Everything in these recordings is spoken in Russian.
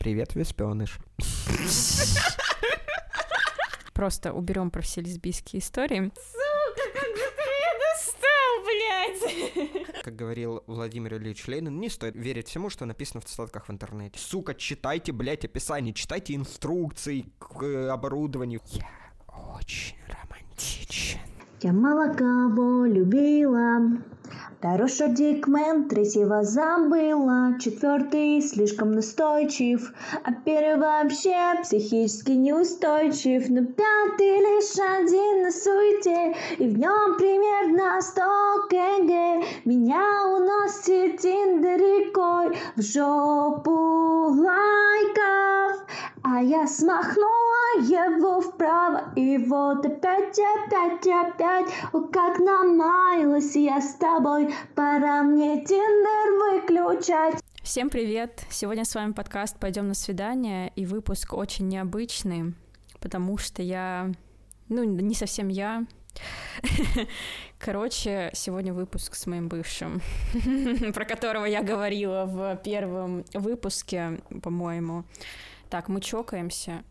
Привет, Веспеныш. Просто уберем про все лесбийские истории. Как говорил Владимир Ильич Ленин, не стоит верить всему, что написано в цитатках в интернете. Сука, читайте, блядь, описание, читайте инструкции к э, оборудованию. Я очень романтичен. Я мало кого любила, Второй Дикмен, третьего забыла, четвертый слишком настойчив, а первый вообще психически неустойчив, но пятый лишь один на суете, и в нем примерно сто кг. Меня уносит Тиндер в жопу лайков, а я смахнула его вправо, и вот опять, опять, опять, о, как намаялась я с тобой, пора мне Тиндер выключать. Всем привет! Сегодня с вами подкаст «Пойдем на свидание», и выпуск очень необычный, потому что я, ну, не совсем я, Короче, сегодня выпуск с моим бывшим, про которого я говорила в первом выпуске, по-моему. Так, мы чокаемся.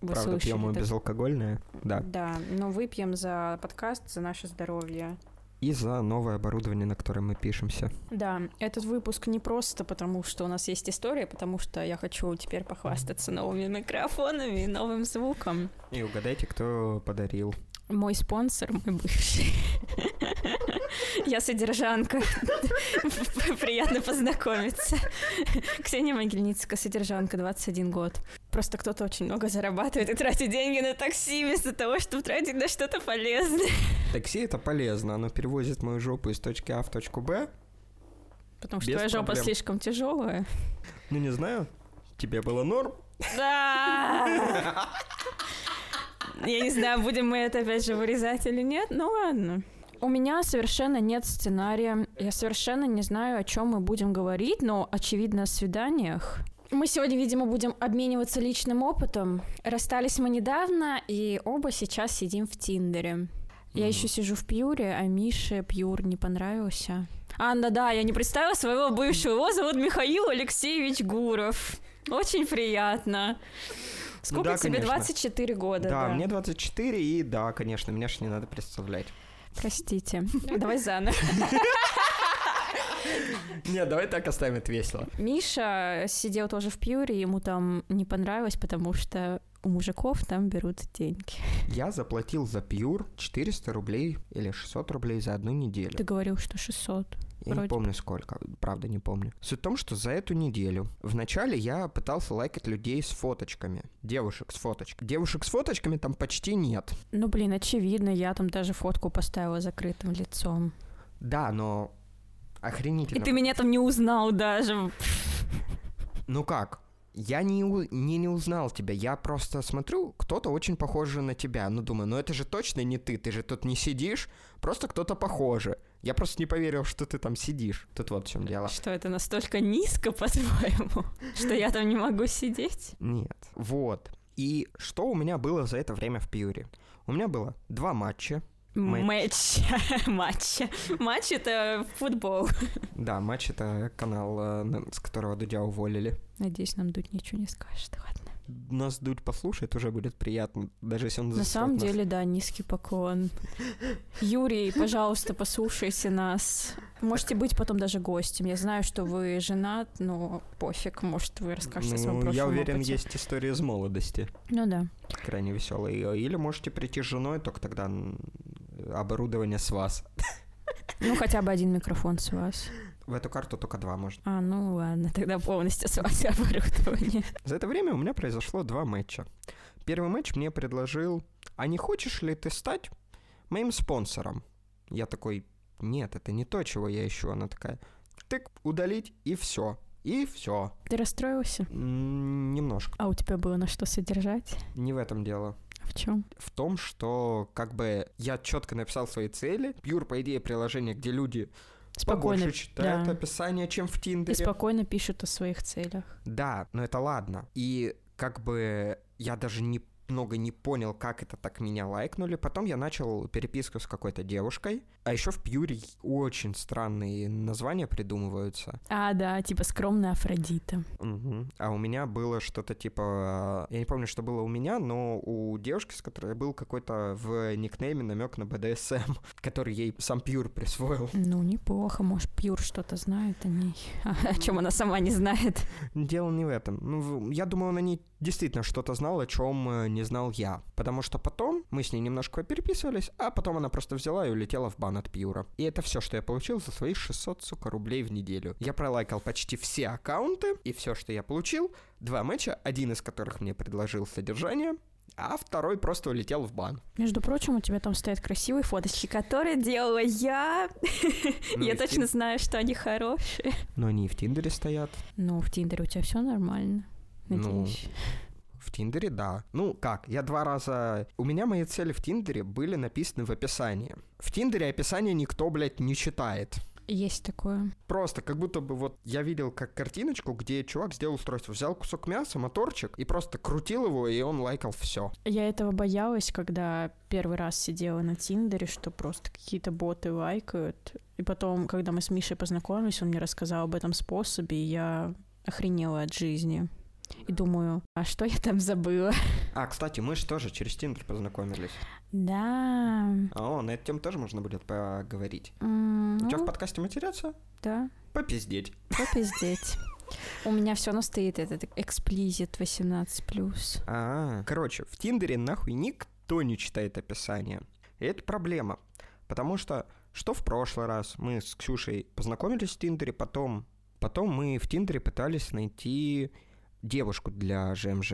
Вы Правда, слышали, пьем мы безалкогольное? Да. Да, но выпьем за подкаст, за наше здоровье. И за новое оборудование, на котором мы пишемся. Да, этот выпуск не просто потому, что у нас есть история, потому что я хочу теперь похвастаться новыми микрофонами и новым звуком. И угадайте, кто подарил. Мой спонсор, мой бывший. Я содержанка. Приятно познакомиться. Ксения Могильницкая, содержанка, 21 год. Просто кто-то очень много зарабатывает и тратит деньги на такси вместо того, чтобы тратить на что-то полезное. Такси это полезно, оно перевозит мою жопу из точки А в точку Б. Потому что твоя жопа слишком тяжелая. Ну не знаю, тебе было норм? Да! Я не знаю, будем мы это опять же вырезать или нет, ну ладно. У меня совершенно нет сценария. Я совершенно не знаю, о чем мы будем говорить, но очевидно о свиданиях. Мы сегодня, видимо, будем обмениваться личным опытом. Расстались мы недавно, и оба сейчас сидим в Тиндере. Я mm-hmm. еще сижу в Пьюре, а Мише Пьюр не понравился. Анна, да, я не представила своего бывшего. Его зовут Михаил Алексеевич Гуров. Очень приятно. Сколько да, тебе? Конечно. 24 года. Да, да, мне 24, и да, конечно, меня же не надо представлять. Простите. Давай заново. Нет, давай так оставим это весело. Миша сидел тоже в Пьюре, ему там не понравилось, потому что у мужиков там берут деньги. Я заплатил за Пьюр 400 рублей или 600 рублей за одну неделю. Ты говорил, что 600. Я Вроде. не помню сколько, правда не помню. Суть в том, что за эту неделю вначале я пытался лайкать людей с фоточками. Девушек с фоточками. Девушек с фоточками там почти нет. Ну, блин, очевидно, я там даже фотку поставила закрытым лицом. Да, но охренительно. И ты меня там не узнал даже. Ну как? Я не, не, не узнал тебя, я просто смотрю, кто-то очень похож на тебя. Ну, думаю, ну это же точно не ты, ты же тут не сидишь, просто кто-то похоже. Я просто не поверил, что ты там сидишь. Тут вот в чем дело. Что это настолько низко, по-твоему, что я там не могу сидеть? Нет. Вот. И что у меня было за это время в Пьюре? У меня было два матча. Матч. Матч. Матч — это футбол. Да, матч — это канал, э, с которого Дудя уволили. Надеюсь, нам Дудь ничего не скажет. Ладно нас Дудь послушает, уже будет приятно, даже если он На самом нас. деле, да, низкий поклон. Юрий, пожалуйста, послушайте нас. Можете быть потом даже гостем. Я знаю, что вы женат, но пофиг, может, вы расскажете ну, о своем прошлом Я уверен, опыте. есть история из молодости. Ну да. Крайне веселая. Или можете прийти с женой, только тогда оборудование с вас. Ну, хотя бы один микрофон с вас. В эту карту только два может. А, ну ладно, тогда полностью с вас оборудование. За это время у меня произошло два матча. Первый матч мне предложил, а не хочешь ли ты стать моим спонсором? Я такой, нет, это не то, чего я ищу. Она такая, тык, удалить, и все. И все. Ты расстроился? Немножко. А у тебя было на что содержать? Не в этом дело. В чем? В том, что как бы я четко написал свои цели. Пьюр, по идее, приложение, где люди спокойно побольше читают да. описание, чем в Тиндере. И спокойно пишут о своих целях. Да, но это ладно. И как бы я даже не много не понял, как это так меня лайкнули. Потом я начал переписку с какой-то девушкой. А еще в Пьюре очень странные названия придумываются. А, да, типа скромная Афродита. Мгм. А у меня было что-то типа... Я не помню, что было у меня, но у девушки, с которой был какой-то в никнейме намек на БДСМ, который ей сам Пьюр присвоил. Ну, неплохо, может, Пьюр что-то знает о ней, о чем она сама не знает. Дело не в этом. Ну, я думаю, он о ней действительно что-то знал, о чем не знал я. Потому что потом мы с ней немножко переписывались, а потом она просто взяла и улетела в бан от Пьюра. И это все, что я получил за свои 600, сука, рублей в неделю. Я пролайкал почти все аккаунты, и все, что я получил, два матча, один из которых мне предложил содержание, а второй просто улетел в бан. Между прочим, у тебя там стоят красивые фоточки, которые делала я. Ну, Я точно Тин- знаю, что они хорошие. Но они и в Тиндере стоят. Ну, в Тиндере у тебя все нормально. Ну, Надеюсь. В Тиндере, да. Ну, как, я два раза... У меня мои цели в Тиндере были написаны в описании. В Тиндере описание никто, блядь, не читает. Есть такое. Просто как будто бы вот я видел как картиночку, где чувак сделал устройство, взял кусок мяса, моторчик и просто крутил его, и он лайкал все. Я этого боялась, когда первый раз сидела на Тиндере, что просто какие-то боты лайкают. И потом, когда мы с Мишей познакомились, он мне рассказал об этом способе, и я охренела от жизни. И думаю, а что я там забыла? А, кстати, мы же тоже через Тиндер познакомились. Да. О, на эту тему тоже можно будет поговорить. М, У тебя в ну, подкасте матерятся? Да, Попиздеть. попиздеть. У меня все равно стоит этот эксплизит 18+. А, короче, в Тиндере нахуй никто не читает описание. И это проблема. Потому что, что в прошлый раз мы с Ксюшей познакомились в Тиндере, потом, потом мы в Тиндере пытались найти девушку для ЖМЖ.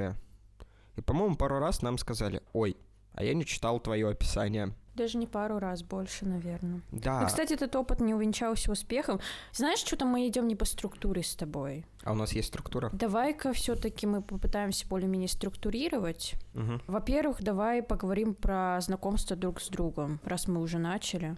И, по-моему, пару раз нам сказали, ой, а я не читал твое описание. Даже не пару раз больше, наверное. Да, Ну, кстати, этот опыт не увенчался успехом. Знаешь, что-то мы идем не по структуре с тобой. а у нас есть структура. Давай-ка все-таки мы попытаемся более-менее структурировать. Мгм. Во-первых, давай поговорим про знакомство друг с другом, раз мы уже начали.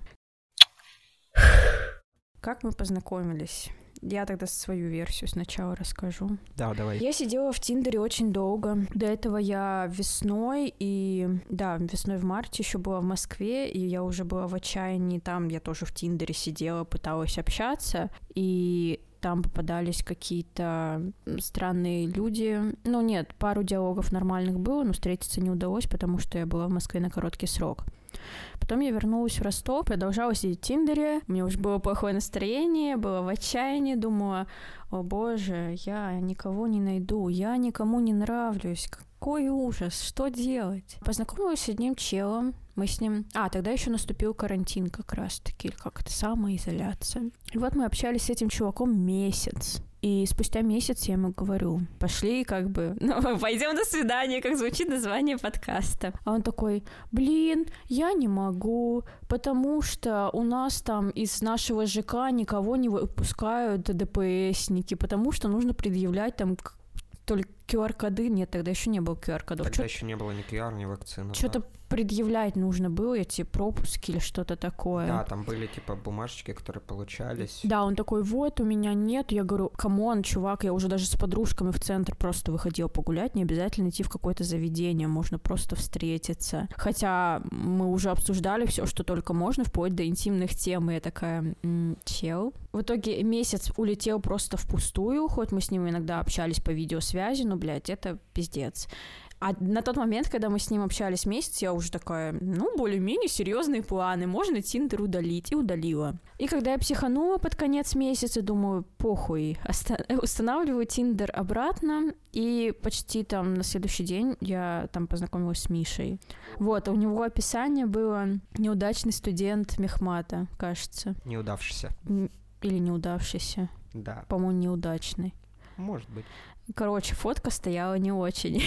Как мы познакомились? Я тогда свою версию сначала расскажу. Да, давай. Я сидела в Тиндере очень долго. До этого я весной и... Да, весной в марте еще была в Москве, и я уже была в отчаянии. Там я тоже в Тиндере сидела, пыталась общаться. И там попадались какие-то странные люди. Ну нет, пару диалогов нормальных было, но встретиться не удалось, потому что я была в Москве на короткий срок. Потом я вернулась в Ростов, продолжала сидеть в Тиндере. У меня уже было плохое настроение, было в отчаянии, думала, о боже, я никого не найду, я никому не нравлюсь, какой ужас, что делать? Познакомилась с одним челом, мы с ним... А, тогда еще наступил карантин как раз-таки, или как это, самоизоляция. И вот мы общались с этим чуваком месяц. И спустя месяц я ему говорю, пошли как бы, ну, пойдем на свидание, как звучит название подкаста. А он такой, блин, я не могу, потому что у нас там из нашего ЖК никого не выпускают ДПСники, потому что нужно предъявлять там к- то ли QR-коды, нет, тогда еще не было QR-кодов. Тогда еще не было ни QR, ни вакцины. Что-то предъявлять нужно было, эти пропуски или что-то такое. Да, там были типа бумажечки, которые получались. Да, он такой, вот, у меня нет. Я говорю, come on, чувак, я уже даже с подружками в центр просто выходила погулять, не обязательно идти в какое-то заведение, можно просто встретиться. Хотя мы уже обсуждали все, что только можно, вплоть до интимных тем, и я такая, «М, чел. В итоге месяц улетел просто впустую, хоть мы с ним иногда общались по видеосвязи, но, блядь, это пиздец. А на тот момент, когда мы с ним общались месяц, я уже такая, ну, более-менее серьезные планы, можно Тиндер удалить, и удалила. И когда я психанула под конец месяца, думаю, похуй, устанавливаю Тиндер обратно, и почти там на следующий день я там познакомилась с Мишей. Вот, у него описание было «неудачный студент Мехмата», кажется, Неудавшийся. Или «неудавшийся», Да, по-моему, «неудачный». может быть. Короче, фотка стояла не очень,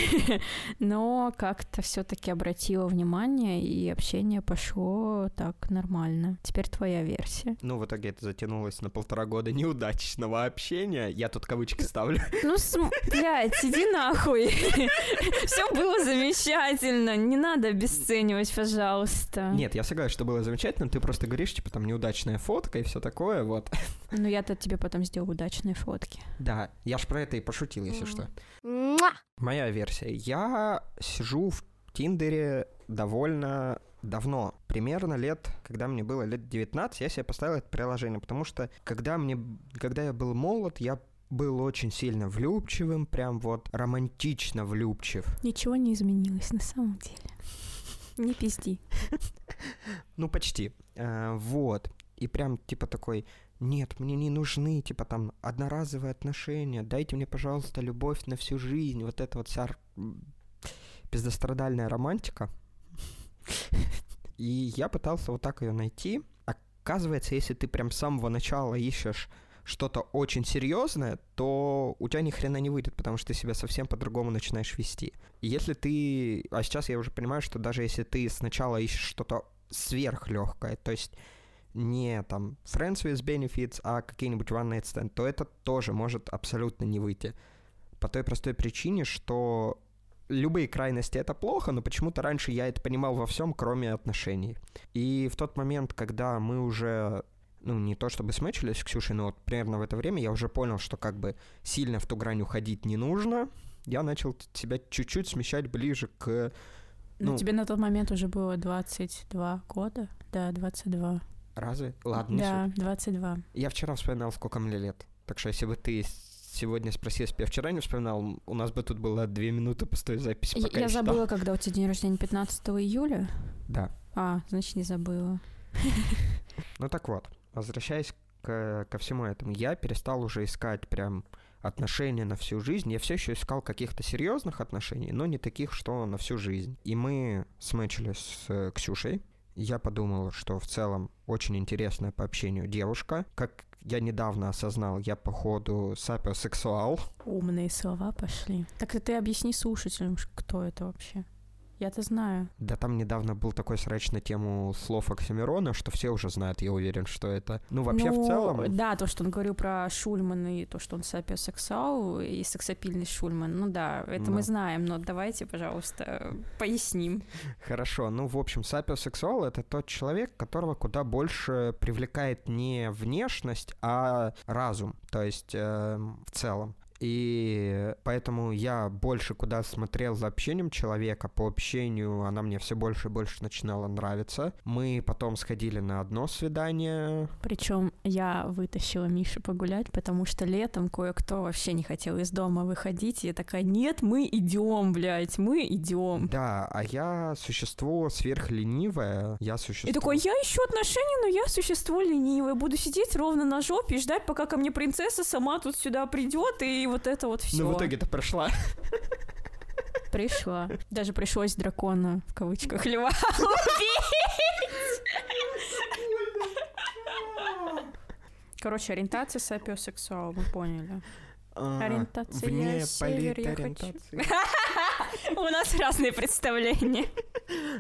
но как-то все-таки обратила внимание, и общение пошло так нормально. Теперь твоя версия. Ну, в итоге это затянулось на полтора года неудачного общения. Я тут кавычки ставлю. Ну, см- блядь, иди нахуй. Все было замечательно. Не надо обесценивать, пожалуйста. Нет, я согласен, что было замечательно. Ты просто говоришь, типа, там неудачная фотка и все такое, вот. Ну, я-то тебе потом сделаю удачные фотки. Да, я ж про это и пошутил, если что. Муа! Моя версия. Я сижу в Тиндере довольно давно, примерно лет, когда мне было лет 19, я себе поставил это приложение, потому что когда мне, когда я был молод, я был очень сильно влюбчивым, прям вот романтично влюбчив. Ничего не изменилось на самом деле. Не пизди. Ну, почти. А, вот. И прям, типа, такой, нет, мне не нужны, типа, там, одноразовые отношения, дайте мне, пожалуйста, любовь на всю жизнь, вот это вот вся пиздострадальная романтика. И я пытался вот так ее найти. Оказывается, если ты прям с самого начала ищешь что-то очень серьезное, то у тебя ни хрена не выйдет, потому что ты себя совсем по-другому начинаешь вести. Если ты... А сейчас я уже понимаю, что даже если ты сначала ищешь что-то сверхлегкое, то есть не там friends with benefits, а какие-нибудь one night stand, то это тоже может абсолютно не выйти. По той простой причине, что любые крайности это плохо, но почему-то раньше я это понимал во всем, кроме отношений. И в тот момент, когда мы уже ну, не то чтобы смычились с Ксюшей, но вот примерно в это время я уже понял, что как бы сильно в ту грань уходить не нужно. Я начал себя чуть-чуть смещать ближе к... Ну, ну тебе на тот момент уже было 22 года? Да, 22. Разве? Ладно, Да, 22. Я вчера вспоминал, сколько мне лет. Так что если бы ты сегодня спросил, если бы я вчера не вспоминал, у нас бы тут было две минуты пустой записи, пока я, я забыла, когда у тебя день рождения 15 июля? Да. А, значит, не забыла. Ну так вот, возвращаясь к, ко всему этому, я перестал уже искать прям отношения на всю жизнь. Я все еще искал каких-то серьезных отношений, но не таких, что на всю жизнь. И мы смычились с э, Ксюшей. Я подумал, что в целом очень интересная по общению девушка. Как я недавно осознал, я походу сапиосексуал. Умные слова пошли. Так ты объясни слушателям, кто это вообще. Я-то знаю. Да там недавно был такой срач на тему слов Оксимирона, что все уже знают, я уверен, что это. Ну, вообще ну, в целом... Да, то, что он говорил про Шульмана и то, что он сапиосексуал и сексапильный Шульман. Ну да, это да. мы знаем, но давайте, пожалуйста, поясним. Хорошо, ну, в общем, сапиосексуал — это тот человек, которого куда больше привлекает не внешность, а разум, то есть э, в целом. И поэтому я больше куда смотрел за общением человека, по общению она мне все больше и больше начинала нравиться. Мы потом сходили на одно свидание. Причем я вытащила Мишу погулять, потому что летом кое-кто вообще не хотел из дома выходить. И я такая, нет, мы идем, блядь, мы идем. Да, а я существо сверхленивое, я существо... И такой, я ищу отношения, но я существо ленивое. Буду сидеть ровно на жопе и ждать, пока ко мне принцесса сама тут сюда придет и вот это вот все. Ну, в итоге-то прошла. Пришла. Даже пришлось дракона, в кавычках, льва убить. Короче, ориентация сапиосексуал, мы поняли. Ориентация вне хочу. У нас разные представления.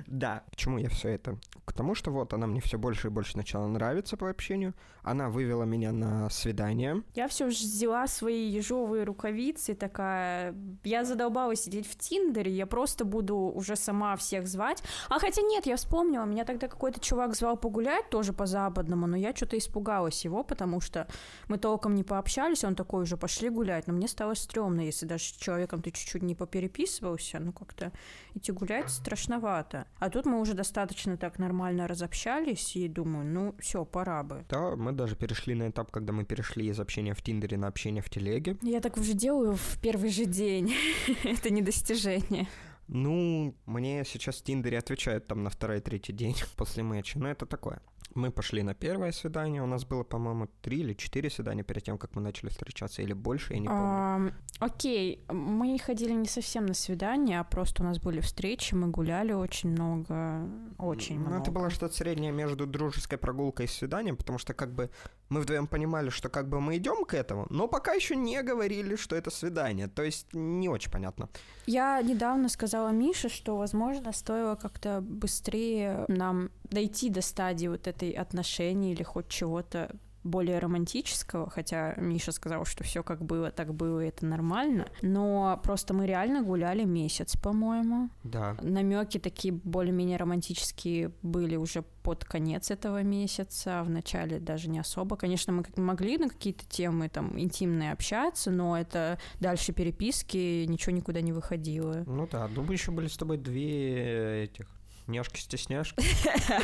Да, почему я все это? К тому, что вот она мне все больше и больше начала нравиться по общению. Она вывела меня на свидание. Я все же взяла свои ежовые рукавицы, такая... Я задолбалась сидеть в Тиндере, я просто буду уже сама всех звать. А хотя нет, я вспомнила, меня тогда какой-то чувак звал погулять, тоже по-западному, но я что-то испугалась его, потому что мы толком не пообщались, он такой уже, пошли гулять. Но мне стало стрёмно, если даже с человеком ты чуть-чуть не попереписывался, ну как-то идти гулять страшновато. А тут мы уже достаточно так нормально разобщались, и думаю, ну все, пора бы. Да, мы даже перешли на этап, когда мы перешли из общения в Тиндере на общение в Телеге. Я так уже делаю в первый же день. Это не достижение. Ну, мне сейчас в Тиндере отвечают там на второй-третий день после матча, но это такое. Мы пошли на первое свидание. У нас было, по-моему, три или четыре свидания перед тем, как мы начали встречаться, или больше, я не помню. Окей, мы ходили не совсем на свидание, а просто у нас были встречи, мы гуляли очень много, очень много. Ну, это было что-то среднее между дружеской прогулкой и свиданием, потому что как бы мы вдвоем понимали, что как бы мы идем к этому, но пока еще не говорили, что это свидание. То есть не очень понятно. Я недавно сказала Мише, что, возможно, стоило как-то быстрее нам дойти до стадии вот этой отношений или хоть чего-то более романтического, хотя Миша сказал, что все как было, так было, и это нормально. Но просто мы реально гуляли месяц, по-моему. Да. Намеки такие более-менее романтические были уже под конец этого месяца, в начале даже не особо. Конечно, мы как могли на какие-то темы там интимные общаться, но это дальше переписки, ничего никуда не выходило. Ну да, ну мы еще были с тобой две этих Няшки-стесняшки.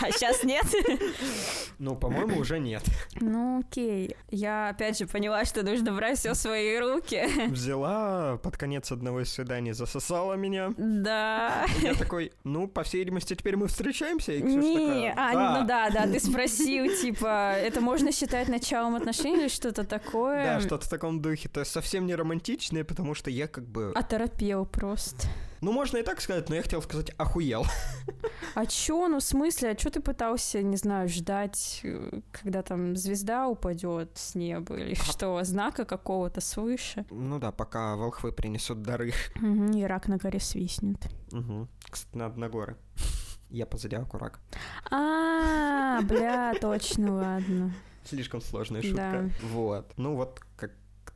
А сейчас нет? Ну, по-моему, уже нет. Ну, окей. Я опять же поняла, что нужно брать все в свои руки. Взяла под конец одного из свиданий, засосала меня. Да. Я такой, ну, по всей видимости, теперь мы встречаемся? И Ксюша Не, такая, а, «Да». ну да, да, ты спросил, типа, это можно считать началом отношений или что-то такое? Да, что-то в таком духе. То есть совсем не романтичное, потому что я как бы... Оторопел просто. Ну, можно и так сказать, но я хотел сказать охуел. А чё, ну в смысле, а чё ты пытался, не знаю, ждать, э, когда там звезда упадет с неба или что, знака какого-то свыше? Ну да, пока волхвы принесут дары. И рак на горе свистнет. Угу. Кстати, надо на горы. Я по зодиаку рак. А, бля, точно, ладно. Слишком сложная Да. шутка. Вот. Ну вот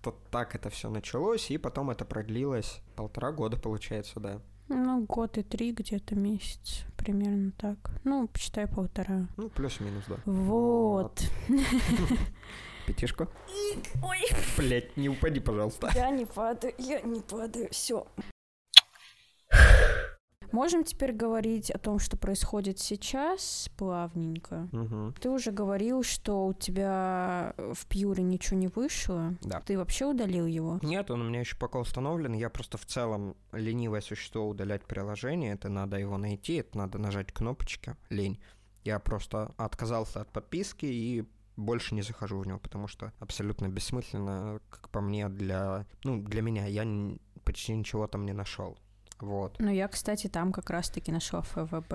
как-то так это все началось, и потом это продлилось полтора года, получается, да. Ну, год и три где-то месяц, примерно так. Ну, почитай полтора. Ну, плюс-минус, да. Вот. Пятишку. Ой, Блять, не упади, пожалуйста. я не падаю, я не падаю, все. Можем теперь говорить о том, что происходит сейчас, плавненько. Угу. Ты уже говорил, что у тебя в Пьюре ничего не вышло. Да. Ты вообще удалил его? Нет, он у меня еще пока установлен. Я просто в целом ленивое существо удалять приложение. Это надо его найти, это надо нажать кнопочки. Лень. Я просто отказался от подписки и больше не захожу в него, потому что абсолютно бессмысленно, как по мне, для, ну, для меня. Я почти ничего там не нашел. Вот. Ну, я, кстати, там как раз-таки нашла ФВБ.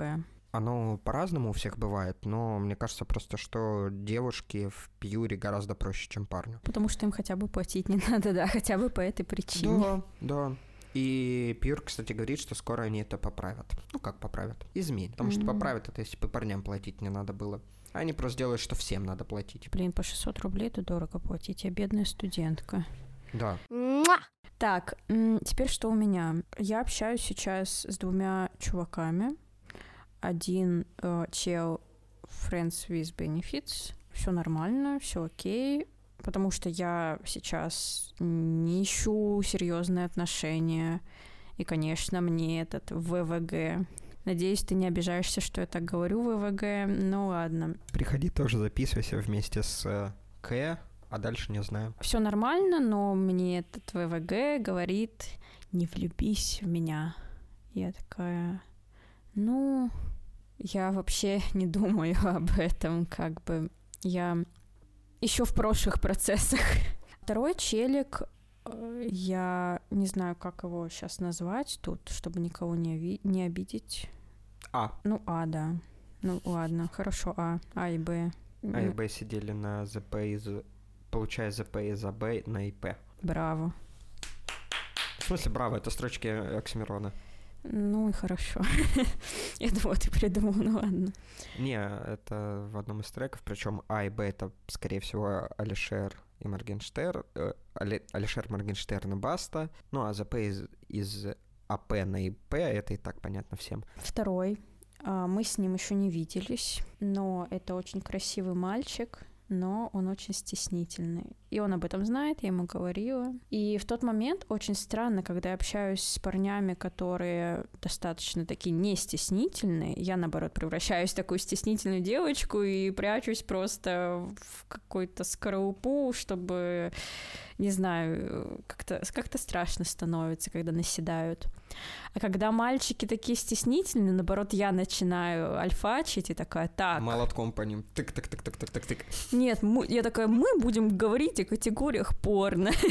Оно по-разному у всех бывает, но мне кажется просто, что девушки в пьюре гораздо проще, чем парню. Потому что им хотя бы платить не надо, да, хотя бы по этой причине. Да, да. И Пьюр, кстати, говорит, что скоро они это поправят. Ну, как поправят? Изменят. Потому что поправят это, если бы парням платить не надо было. Они просто делают, что всем надо платить. Блин, по 600 рублей это дорого платить, я бедная студентка. Да. Так, теперь что у меня? Я общаюсь сейчас с двумя чуваками. Один э, чел Friends with Benefits. Все нормально, все окей. Потому что я сейчас не ищу серьезные отношения. И, конечно, мне этот ВВГ. Надеюсь, ты не обижаешься, что я так говорю ВВГ. Ну ладно. Приходи тоже записывайся вместе с э, К, а дальше не знаю. Все нормально, но мне этот ВВГ говорит, не влюбись в меня. Я такая, ну, я вообще не думаю об этом, как бы я еще в прошлых процессах. Второй челик, э, я не знаю, как его сейчас назвать тут, чтобы никого не, ови- не обидеть. А, Ну, А, да. Ну, ладно, хорошо, А, А и Б. А и Б сидели на ЗП из... Получая ЗП из АБ на ИП. Браво. В смысле, браво, это строчки Оксимирона. Ну и хорошо. Я думала, ты придумал, ну ладно. Не, это в одном из треков, причем А и Б это, скорее всего, Алишер и Моргенштерн, э, Али- Алишер Моргенштерн и Баста, ну а ЗП из, из АП на ИП, это и так понятно всем. Второй. А, Мы с ним еще не виделись, но это очень красивый мальчик, но он очень стеснительный. И он об этом знает, я ему говорила. И в тот момент очень странно, когда я общаюсь с парнями, которые достаточно такие не стеснительные, я, наоборот, превращаюсь в такую стеснительную девочку и прячусь просто в какую-то скорлупу, чтобы, не знаю, как-то как страшно становится, когда наседают. А когда мальчики такие стеснительные, наоборот, я начинаю альфачить и такая, так, Молотком по ним. Тык-тык-тык-тык-тык-тык. нет, мы- я такая, мы будем говорить о категориях порно.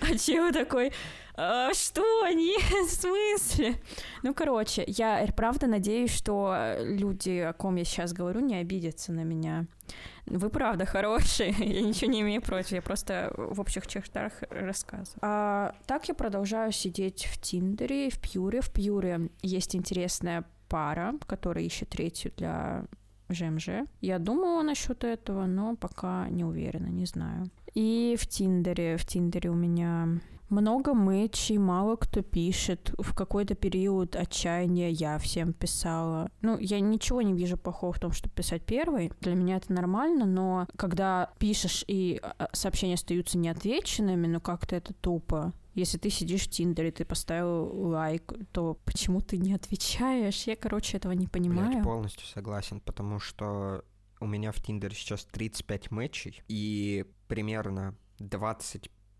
А чего такой, «А, что, нет, в смысле? Ну, короче, я правда надеюсь, что люди, о ком я сейчас говорю, не обидятся на меня. Вы правда хорошие, я ничего не имею против, я просто в общих чертах рассказываю. А так я продолжаю сидеть в Тиндере, в Пьюре. В Пьюре есть интересная пара, которая ищет третью для ЖМЖ. Я думала насчет этого, но пока не уверена, не знаю. И в Тиндере, в Тиндере у меня много мэчей, мало кто пишет. В какой-то период отчаяния я всем писала. Ну, я ничего не вижу плохого в том, чтобы писать первый. Для меня это нормально, но когда пишешь и а, сообщения остаются неотвеченными, ну как-то это тупо. Если ты сидишь в Тиндере, ты поставил лайк, то почему ты не отвечаешь? Я, короче, этого не понимаю. Блядь, полностью согласен, потому что у меня в Тиндере сейчас 35 матчей, и примерно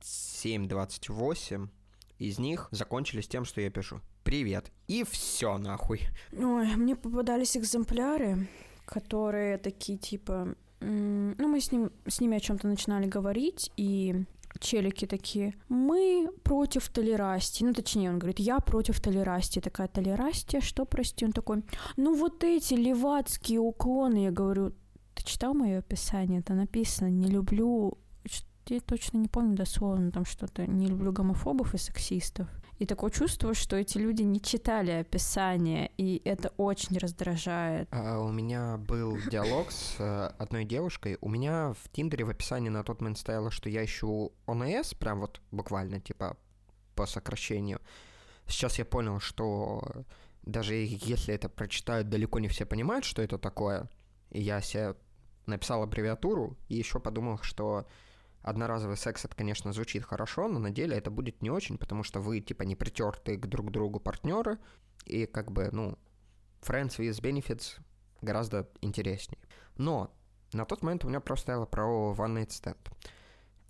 27-28 из них закончились тем, что я пишу «Привет» и все нахуй. Ой, мне попадались экземпляры, которые такие типа... Ну, мы с, ним, с ними о чем-то начинали говорить, и челики такие, мы против толерастии. Ну, точнее, он говорит, я против толерастии. Такая, толерастия, что, прости? Он такой, ну, вот эти левацкие уклоны. Я говорю, ты читал мое описание? Это написано, не люблю я точно не помню дословно там что-то. Не люблю гомофобов и сексистов. И такое чувство, что эти люди не читали описание, и это очень раздражает. А, у меня был диалог с э, одной девушкой. У меня в Тиндере в описании на тот момент стояло, что я ищу ОНС, прям вот буквально, типа, по сокращению. Сейчас я понял, что даже если это прочитают, далеко не все понимают, что это такое. И я себе написал аббревиатуру, и еще подумал, что одноразовый секс, это, конечно, звучит хорошо, но на деле это будет не очень, потому что вы, типа, не притертые к друг другу партнеры, и как бы, ну, friends with benefits гораздо интереснее. Но на тот момент у меня просто стояло про one night stand.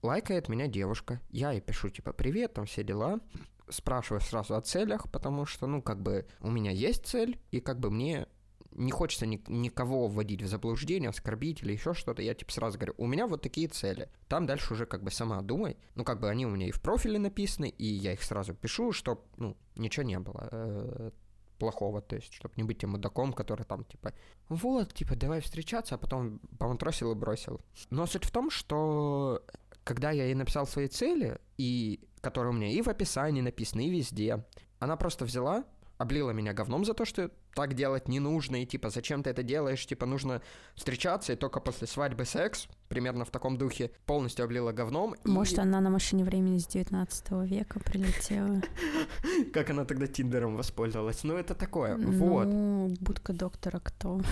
Лайкает меня девушка, я ей пишу, типа, привет, там все дела, спрашиваю сразу о целях, потому что, ну, как бы, у меня есть цель, и как бы мне не хочется ни, никого вводить в заблуждение, оскорбить или еще что-то. Я типа сразу говорю, у меня вот такие цели. Там дальше уже как бы сама думай. Ну, как бы они у меня и в профиле написаны, и я их сразу пишу, чтобы, ну, ничего не было э, плохого, то есть, чтобы не быть тем мудаком, который там, типа, вот, типа, давай встречаться, а потом поматросил и бросил. Но суть в том, что когда я ей написал свои цели, и которые у меня и в описании написаны, и везде, она просто взяла, облила меня говном за то, что так делать не нужно, и типа, зачем ты это делаешь, типа, нужно встречаться, и только после свадьбы секс, примерно в таком духе, полностью облила говном. Может, и... она на машине времени с 19 века прилетела. Как она тогда Тиндером воспользовалась? Ну, это такое, вот. Ну, будка доктора кто?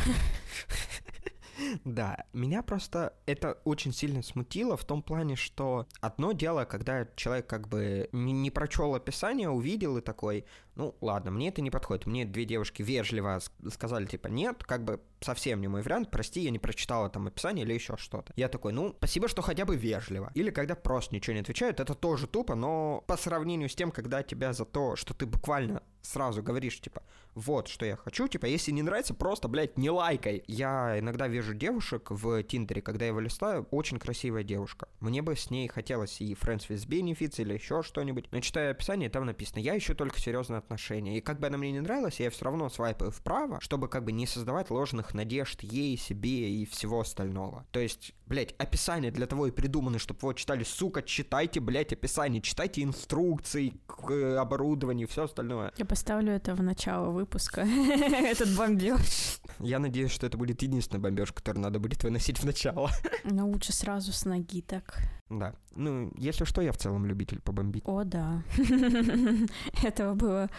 Да, меня просто это очень сильно смутило в том плане, что одно дело, когда человек как бы не, не прочел описание, увидел и такой, ну ладно, мне это не подходит. Мне две девушки вежливо сказали, типа, нет, как бы совсем не мой вариант, прости, я не прочитала там описание или еще что-то. Я такой, ну, спасибо, что хотя бы вежливо. Или когда просто ничего не отвечают, это тоже тупо, но по сравнению с тем, когда тебя за то, что ты буквально сразу говоришь, типа, вот, что я хочу, типа, если не нравится, просто, блядь, не лайкай. Я иногда вижу девушек в Тиндере, когда я его листаю, очень красивая девушка. Мне бы с ней хотелось и Friends with Benefits или еще что-нибудь. Но читаю описание, там написано, я ищу только серьезные отношения. И как бы она мне не нравилась, я все равно свайпаю вправо, чтобы как бы не создавать ложных надежд ей, себе и всего остального. То есть, блядь, описание для того и придумано, чтобы вы читали, сука, читайте, блядь, описание, читайте инструкции к э, оборудованию, все остальное. Я поставлю это в начало выпуска, этот бомбеж. Я надеюсь, что это будет единственный бомбеж, который надо будет выносить в начало. Но лучше сразу с ноги так. Да. Ну, если что, я в целом любитель побомбить. О, да. Этого было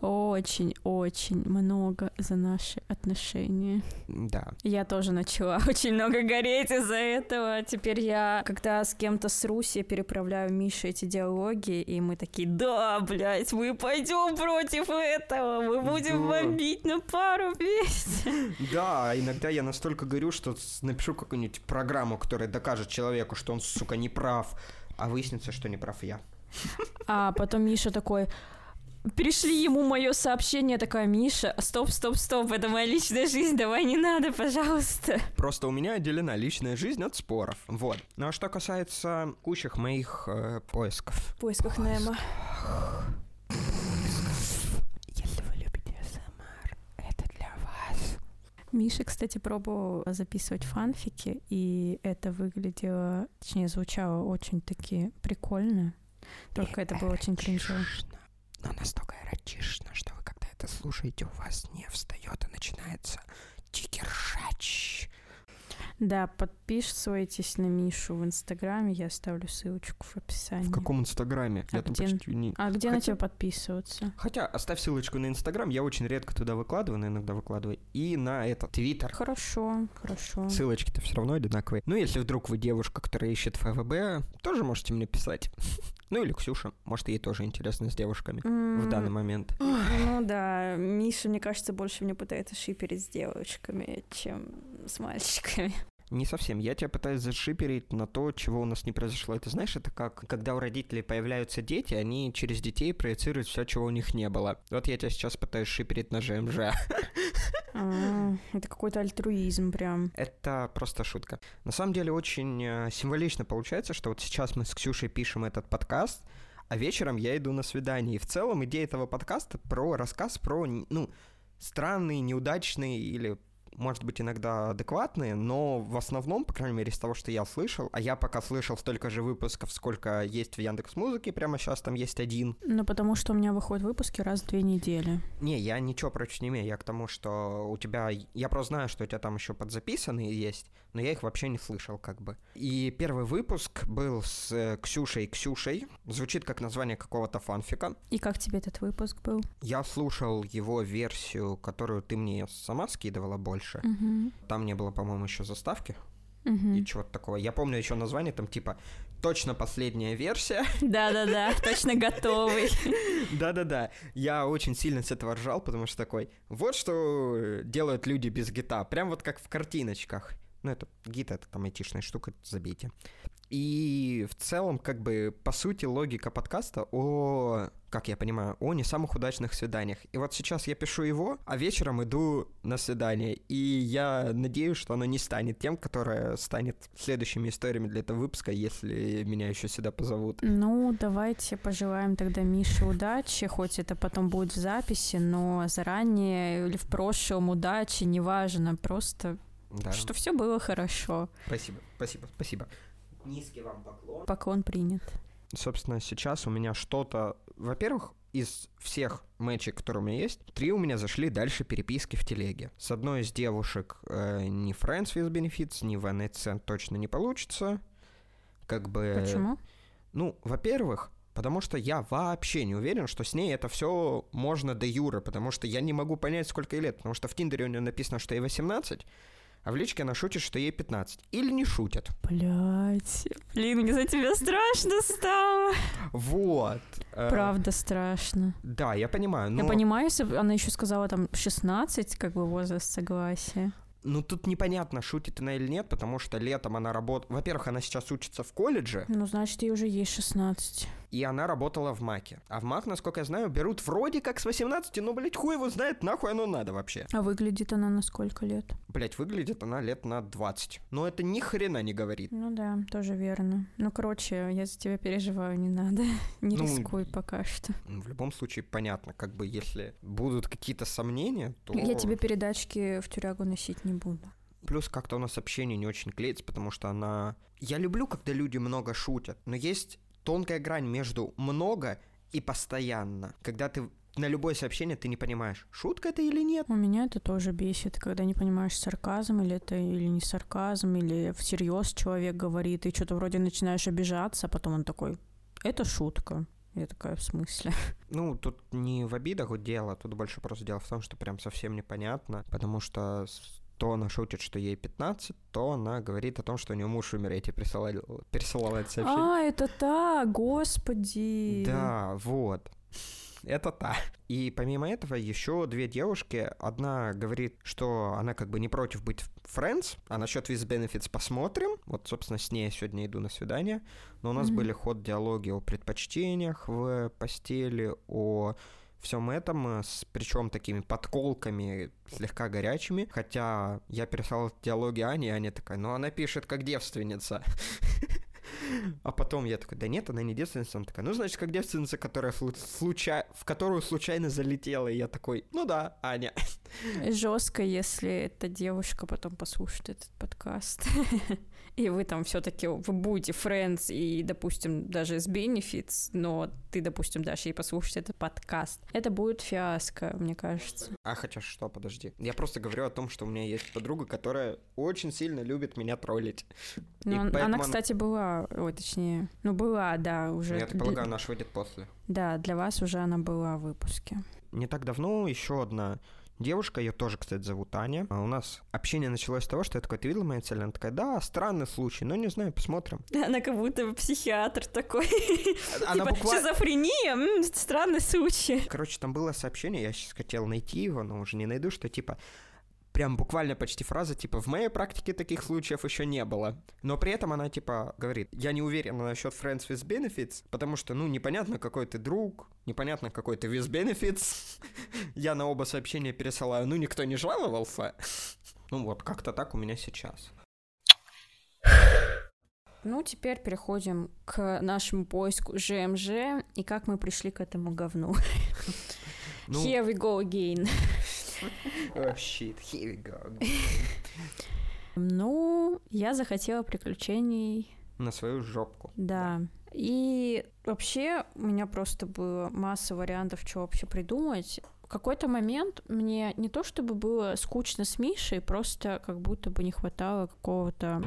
очень-очень много за наши отношения. Да. Я тоже начала очень много гореть из-за этого. Теперь я, когда с кем-то срусь, я переправляю Мише эти диалоги, и мы такие, да, блядь, мы пойдем против этого, мы будем да. бомбить на пару вместе. Да, иногда я настолько горю, что напишу какую-нибудь программу, которая докажет человеку, что он, сука, не прав, а выяснится, что не прав я. А потом Миша такой, Пришли ему мое сообщение, такая, Миша, стоп, стоп, стоп, это моя личная жизнь, давай не надо, пожалуйста. Просто у меня отделена личная жизнь от споров, вот. Ну а что касается кучах моих э, поисков. Поисках Немо. Если вы любите СМР, это для вас. Миша, кстати, пробовал записывать фанфики, и это выглядело, точнее, звучало очень-таки прикольно. Только это было очень кринжово но настолько эротично, что вы, когда это слушаете, у вас не встает и начинается дикий ржач. Да, подписывайтесь на Мишу в Инстаграме, я оставлю ссылочку в описании. В каком инстаграме? А я там где? почти не... А где на Хотя- тебя подписываться? Хотя оставь ссылочку на инстаграм, я очень редко туда выкладываю, но иногда выкладываю. И на этот твиттер. Хорошо, хорошо. Ссылочки-то все равно одинаковые. Ну, если вдруг вы девушка, которая ищет ФВБ, тоже можете мне писать. Ну, или Ксюша. Может, ей тоже интересно с девушками в М, данный момент. Ну да, Миша, мне кажется, больше мне пытается шиперить с девочками, чем с мальчиками. Не совсем. Я тебя пытаюсь зашиперить на то, чего у нас не произошло. Это знаешь, это как, когда у родителей появляются дети, они через детей проецируют все, чего у них не было. Вот я тебя сейчас пытаюсь шиперить на ЖМЖ. А, Это какой-то альтруизм прям. Это просто шутка. На самом деле очень э, символично получается, что вот сейчас мы с Ксюшей пишем этот подкаст, а вечером я иду на свидание. И в целом идея этого подкаста про рассказ про, ну, странные, неудачные или может быть, иногда адекватные, но в основном, по крайней мере, из того, что я слышал, а я пока слышал столько же выпусков, сколько есть в Яндекс Музыке, прямо сейчас там есть один. Ну, потому что у меня выходят выпуски раз в две недели. Не, я ничего против не имею, я к тому, что у тебя... Я просто знаю, что у тебя там еще подзаписанные есть, но я их вообще не слышал, как бы. И первый выпуск был с э, Ксюшей Ксюшей. Звучит как название какого-то фанфика. И как тебе этот выпуск был? Я слушал его версию, которую ты мне сама скидывала больше. Мгм. Там не было, по-моему, еще заставки Мгм. и чего-то такого. Я помню еще название, там типа точно последняя версия. Да-да-да, точно готовый. Да-да-да, я очень сильно с этого ржал, потому что такой, вот что делают люди без гита, прям вот как в картиночках. Ну, это гит, это там айтишная штука, забейте. И в целом, как бы, по сути, логика подкаста о, как я понимаю, о не самых удачных свиданиях. И вот сейчас я пишу его, а вечером иду на свидание. И я надеюсь, что оно не станет тем, которое станет следующими историями для этого выпуска, если меня еще сюда позовут. Ну, давайте пожелаем тогда Мише удачи, хоть это потом будет в записи, но заранее или в прошлом удачи, неважно, просто, Да. что все было хорошо. Спасибо, спасибо, спасибо. Низкий вам поклон. Поклон принят. Собственно, сейчас у меня что-то... Во-первых, из всех матчей, которые у меня есть, три у меня зашли дальше переписки в телеге. С одной из девушек э, ни Friends with Benefits, ни Night Stand точно не получится. Как бы... Почему? Ну, во-первых, потому что я вообще не уверен, что с ней это все можно до юра, потому что я не могу понять, сколько ей лет, потому что в Тиндере у нее написано, что ей 18, а в личке она шутит, что ей 15. Или не шутит. Блять, блин, мне за тебя страшно стало. Вот. Э, Правда страшно. Да, я понимаю, но... Я понимаю, если она еще сказала там 16, как бы возраст согласия. Ну, тут непонятно, шутит она или нет, потому что летом она работает... Во-первых, она сейчас учится в колледже, Ну, значит, ей уже есть 16. И она работала в Маке. А в Мак, насколько я знаю, берут вроде как с 18, но, блядь, хуй его знает, нахуй оно надо вообще. А выглядит она на сколько лет? Блядь, выглядит она лет на 20. Но это ни хрена не говорит. Ну да, тоже верно. Ну, короче, я за тебя переживаю, не надо. Не Ну, рискуй пока что. Ну, В любом случае, понятно, как бы, если будут какие-то сомнения, то... Я тебе передачки в тюрягу носить не буду. Плюс как-то у нас общение не очень клеится, потому что она... Я люблю, когда люди много шутят, но есть тонкая грань между много и постоянно. Когда ты на любое сообщение ты не понимаешь, шутка это или нет. У меня это тоже бесит, когда не понимаешь, сарказм или это или не сарказм, или всерьез человек говорит, и что-то вроде начинаешь обижаться, а потом он такой, это шутка. Я такая, в смысле? Ну, тут не в обидах вот дело, тут больше просто дело в том, что прям совсем непонятно, потому что то она шутит, что ей 15, то она говорит о том, что у нее муж умер, и тебе присылали, пересылает сообщение. А, это так, господи. Да, вот. Это та. И помимо этого еще две девушки. Одна говорит, что она как бы не против быть friends, а насчет with benefits посмотрим. Вот, собственно, с ней я сегодня иду на свидание. Но у нас Мгм. были ход диалоги о предпочтениях в постели, о всем этом, э, с причем такими подколками слегка горячими. Хотя я переслал диалоги Ане, и Аня такая, ну она пишет как девственница. А потом я такой, да нет, она не девственница. Она такая, ну, значит, как девственница, которая случай... в которую случайно залетела. И я такой, ну да, Аня. Жестко, если эта девушка потом послушает этот подкаст. И вы там все-таки вы будете friends и, допустим, даже с benefits, но ты, допустим, дашь ей послушать этот подкаст. Это будет фиаско, мне кажется. А хотя что, подожди. Я просто говорю о том, что у меня есть подруга, которая очень сильно любит меня троллить. Ну, И поэтому она, кстати, была, ой, точнее, ну, была, да, уже. Я так полагаю, наш выйдет после. Да, для вас уже она была в выпуске. Не так давно еще одна девушка, ее тоже, кстати, зовут Аня. А у нас общение началось с того, что я такой, ты видела мою цель? Она такая, да, странный случай, но не знаю, посмотрим. Она как будто психиатр такой. Она Типа, буквально... шизофрения, странный случай. Короче, там было сообщение, я сейчас хотел найти его, но уже не найду, что типа прям буквально почти фраза, типа, в моей практике таких случаев еще не было. Но при этом она, типа, говорит, я не уверена насчет friends with benefits, потому что, ну, непонятно, какой ты друг, непонятно, какой ты with benefits. я на оба сообщения пересылаю, ну, никто не жаловался. ну, вот, как-то так у меня сейчас. Ну, теперь переходим к нашему поиску ЖМЖ и как мы пришли к этому говну. Ну, Here we go again. oh, shit, here we go. Ну, я захотела приключений, На свою жопку. да. И вообще у меня просто было масса вариантов, что вообще придумать. В какой-то момент мне не то чтобы было скучно с Мишей, просто как будто бы не хватало какого-то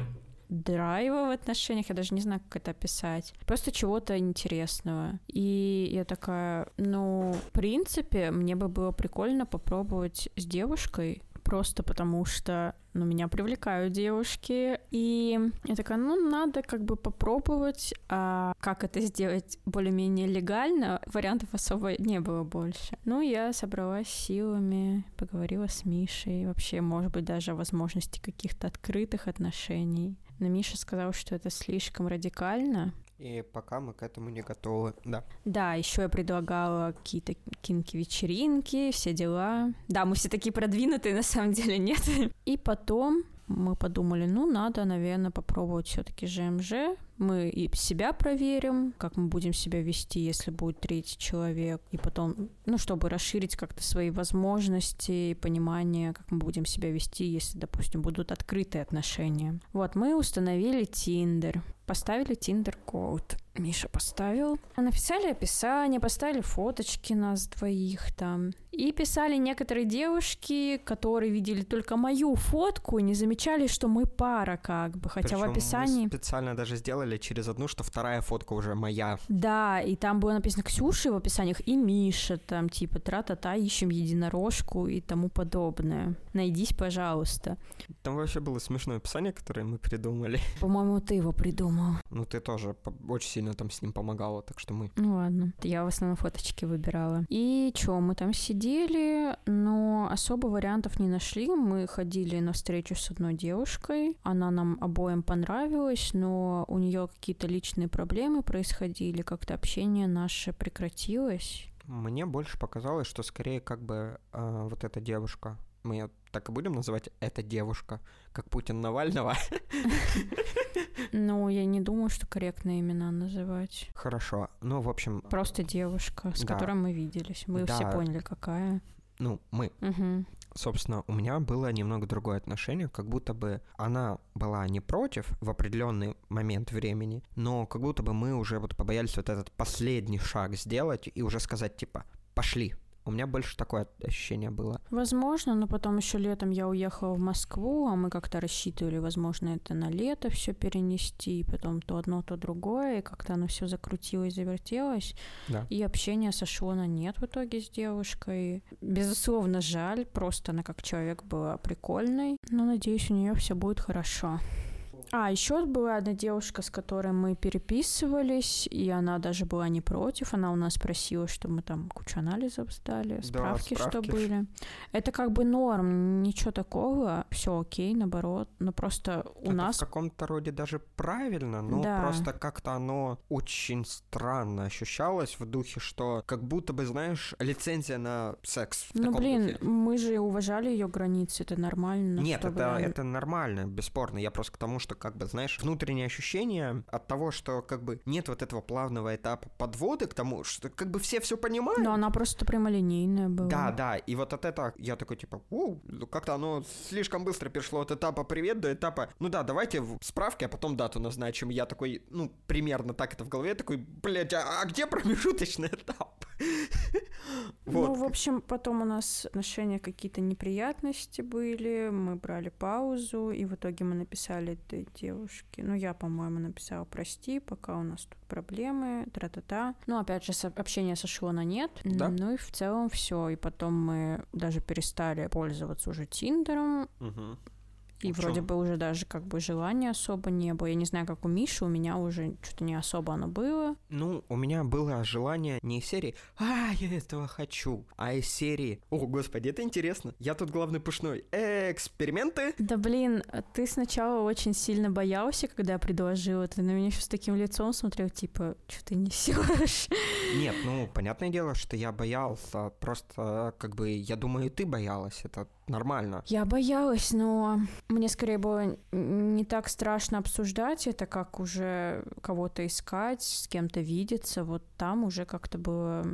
драйва в отношениях, я даже не знаю, как это описать. Просто чего-то интересного. И я такая, ну, в принципе, мне бы было прикольно попробовать с девушкой, просто потому что, ну, меня привлекают девушки, и я такая, ну, надо как бы попробовать, а как это сделать более-менее легально, вариантов особо не было больше. Ну, я собралась силами, поговорила с Мишей, вообще, может быть, даже о возможности каких-то открытых отношений. Но Миша сказал, что это слишком радикально. И пока мы к этому не готовы. Да. Да, еще я предлагала какие-то кинки-вечеринки, все дела. Да, мы все такие продвинутые, на самом деле, нет. И потом мы подумали, ну, надо, наверное, попробовать все-таки ЖМЖ. Мы и себя проверим, как мы будем себя вести, если будет третий человек. И потом, ну, чтобы расширить как-то свои возможности и понимание, как мы будем себя вести, если, допустим, будут открытые отношения. Вот, мы установили Тиндер. Поставили Тиндер код. Миша поставил. Написали описание, поставили фоточки нас двоих там. И писали некоторые девушки, которые видели только мою фотку и не замечали, что мы пара как бы. Хотя в Причём мы описании... специально даже сделали через одну, что вторая фотка уже моя. Да, и там было написано Ксюша в описаниях и Миша, там типа тра-та-та, ищем единорожку и тому подобное. Найдись, пожалуйста. Там вообще было смешное описание, которое мы придумали. По-моему, ты его придумал. Ну, ты тоже очень сильно там с ним помогала, так что мы... Ну ладно, я в основном фоточки выбирала. И чё, мы там сидели, но особо вариантов не нашли. Мы ходили на встречу с одной девушкой. Она нам обоим понравилась, но у нее какие-то личные проблемы происходили, как-то общение наше прекратилось. Мне больше показалось, что скорее как бы э, вот эта девушка, мы ее так и будем называть, эта девушка, как Путин Навального. Ну, я не думаю, что корректно имена называть. Хорошо. Ну, в общем, Просто девушка, с Да. которой мы виделись. Мы все поняли, какая. ну, мы. Угу. Собственно, у меня было немного другое отношение, как будто бы она была не против в определенный момент времени, но как будто бы мы уже вот побоялись вот этот последний шаг сделать и уже сказать типа «пошли». У меня больше такое ощущение было. Возможно, но потом еще летом я уехала в Москву, а мы как-то рассчитывали, возможно, это на лето все перенести, и потом то одно, то другое, и как-то оно все закрутилось, завертелось, Да. и общение сошло на нет в итоге с девушкой. Безусловно, жаль, просто она как человек была прикольной, но надеюсь, у нее все будет хорошо. А, еще была одна девушка, с которой мы переписывались, и она даже была не против. Она у нас просила, чтобы мы там кучу анализов сдали, справки, что справки. были. Это как бы норм, ничего такого, все окей, наоборот. Но просто у Это нас в каком-то роде даже правильно, но Да. просто как-то оно очень странно ощущалось в духе, что как будто бы, знаешь, лицензия на секс. Ну, блин, духе. мы же уважали ее границы, это нормально. Нет, это, это нормально, бесспорно. Я просто к тому, что как бы, знаешь, внутреннее ощущение от того, что как бы нет вот этого плавного этапа подводы к тому, что как бы все все понимают. Но она просто прямолинейная была. Да, да, и вот от этого я такой, типа, «Уу, ну как-то оно слишком быстро перешло от этапа привет до этапа, ну да, давайте в справки, а потом дату назначим. Я такой, ну, примерно так это в голове, такой, блядь, а, а где промежуточный этап? Ну, в общем, потом у нас отношения какие-то неприятности были, мы брали паузу, и в итоге мы написали этой девушке, ну, я, по-моему, написала «Прости, пока у нас тут проблемы, тра-та-та». Ну, опять же, общение сошло на нет. Да. Ну и в целом все. И потом мы даже перестали пользоваться уже Тиндером, Мгм. И В вроде чём? бы уже даже как бы желания особо не было. Я не знаю, как у Миши, у меня уже что-то не особо оно было. Ну, у меня было желание не из серии «А, я этого хочу», а из серии «О, господи, это интересно, я тут главный пушной, эксперименты?» Да блин, ты сначала очень сильно боялся, когда я предложила. Ты на меня еще с таким лицом смотрел, типа, что ты несешь? Нет, ну, понятное дело, что я боялся, просто, как бы, я думаю, ты боялась, это нормально. Я боялась, но мне скорее было не так страшно обсуждать это, как уже кого-то искать, с кем-то видеться. Вот там уже как-то было...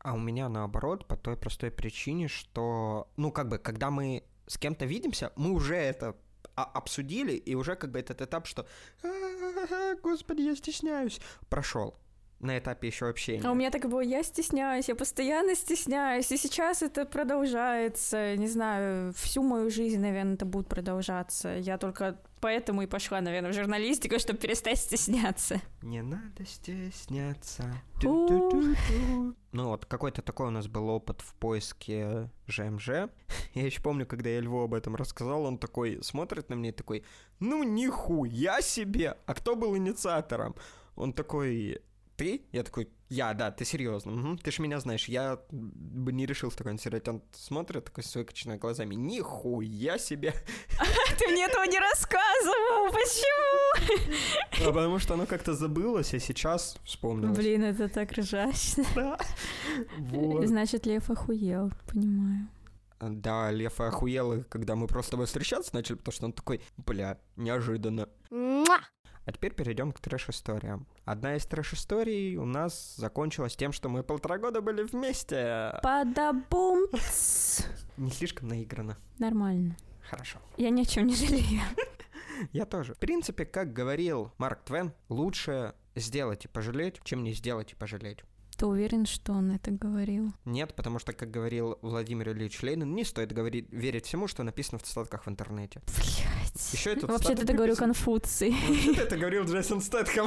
А у меня наоборот, по той простой причине, что, ну, как бы, когда мы с кем-то видимся, мы уже это обсудили, и уже как бы этот этап, что «А, «Господи, я стесняюсь», прошел на этапе еще общения. А у меня так было, я стесняюсь, я постоянно стесняюсь, и сейчас это продолжается, не знаю, всю мою жизнь, наверное, это будет продолжаться. Я только поэтому и пошла, наверное, в журналистику, чтобы перестать стесняться. Не надо стесняться. Ну вот, какой-то такой у нас был опыт в поиске ЖМЖ. Я еще помню, когда я Льву об этом рассказал, он такой смотрит на меня и такой, ну нихуя себе! А кто был инициатором? Он такой, ты? Я такой, я, да, ты серьезно, Мгм, ты ж меня знаешь, я бы не решил такой инсерировать. Он смотрит такой с выкоченными глазами, нихуя себе! Ты мне этого не рассказывал, почему? А потому что оно как-то забылось, а сейчас вспомнилось. Блин, это так ржачно. Да. Вот. Значит, Лев охуел, понимаю. Да, Лев охуел, когда мы просто с тобой встречаться начали, потому что он такой, бля, неожиданно. А теперь перейдем к трэш-историям. Одна из трэш-историй у нас закончилась тем, что мы полтора года были вместе. Падабум. Не слишком наиграно. Нормально. Хорошо. Я ни о чем не жалею. Я тоже. В принципе, как говорил Марк Твен, лучше сделать и пожалеть, чем не сделать и пожалеть. Ты уверен, что он это говорил? Нет, потому что, как говорил Владимир Ильич Ленин, не стоит говорить, верить всему, что написано в цитатках в интернете. Блять. Еще этот Вообще-то это говорю Конфуций. Вообще-то это говорил Джейсон Стэтхэм.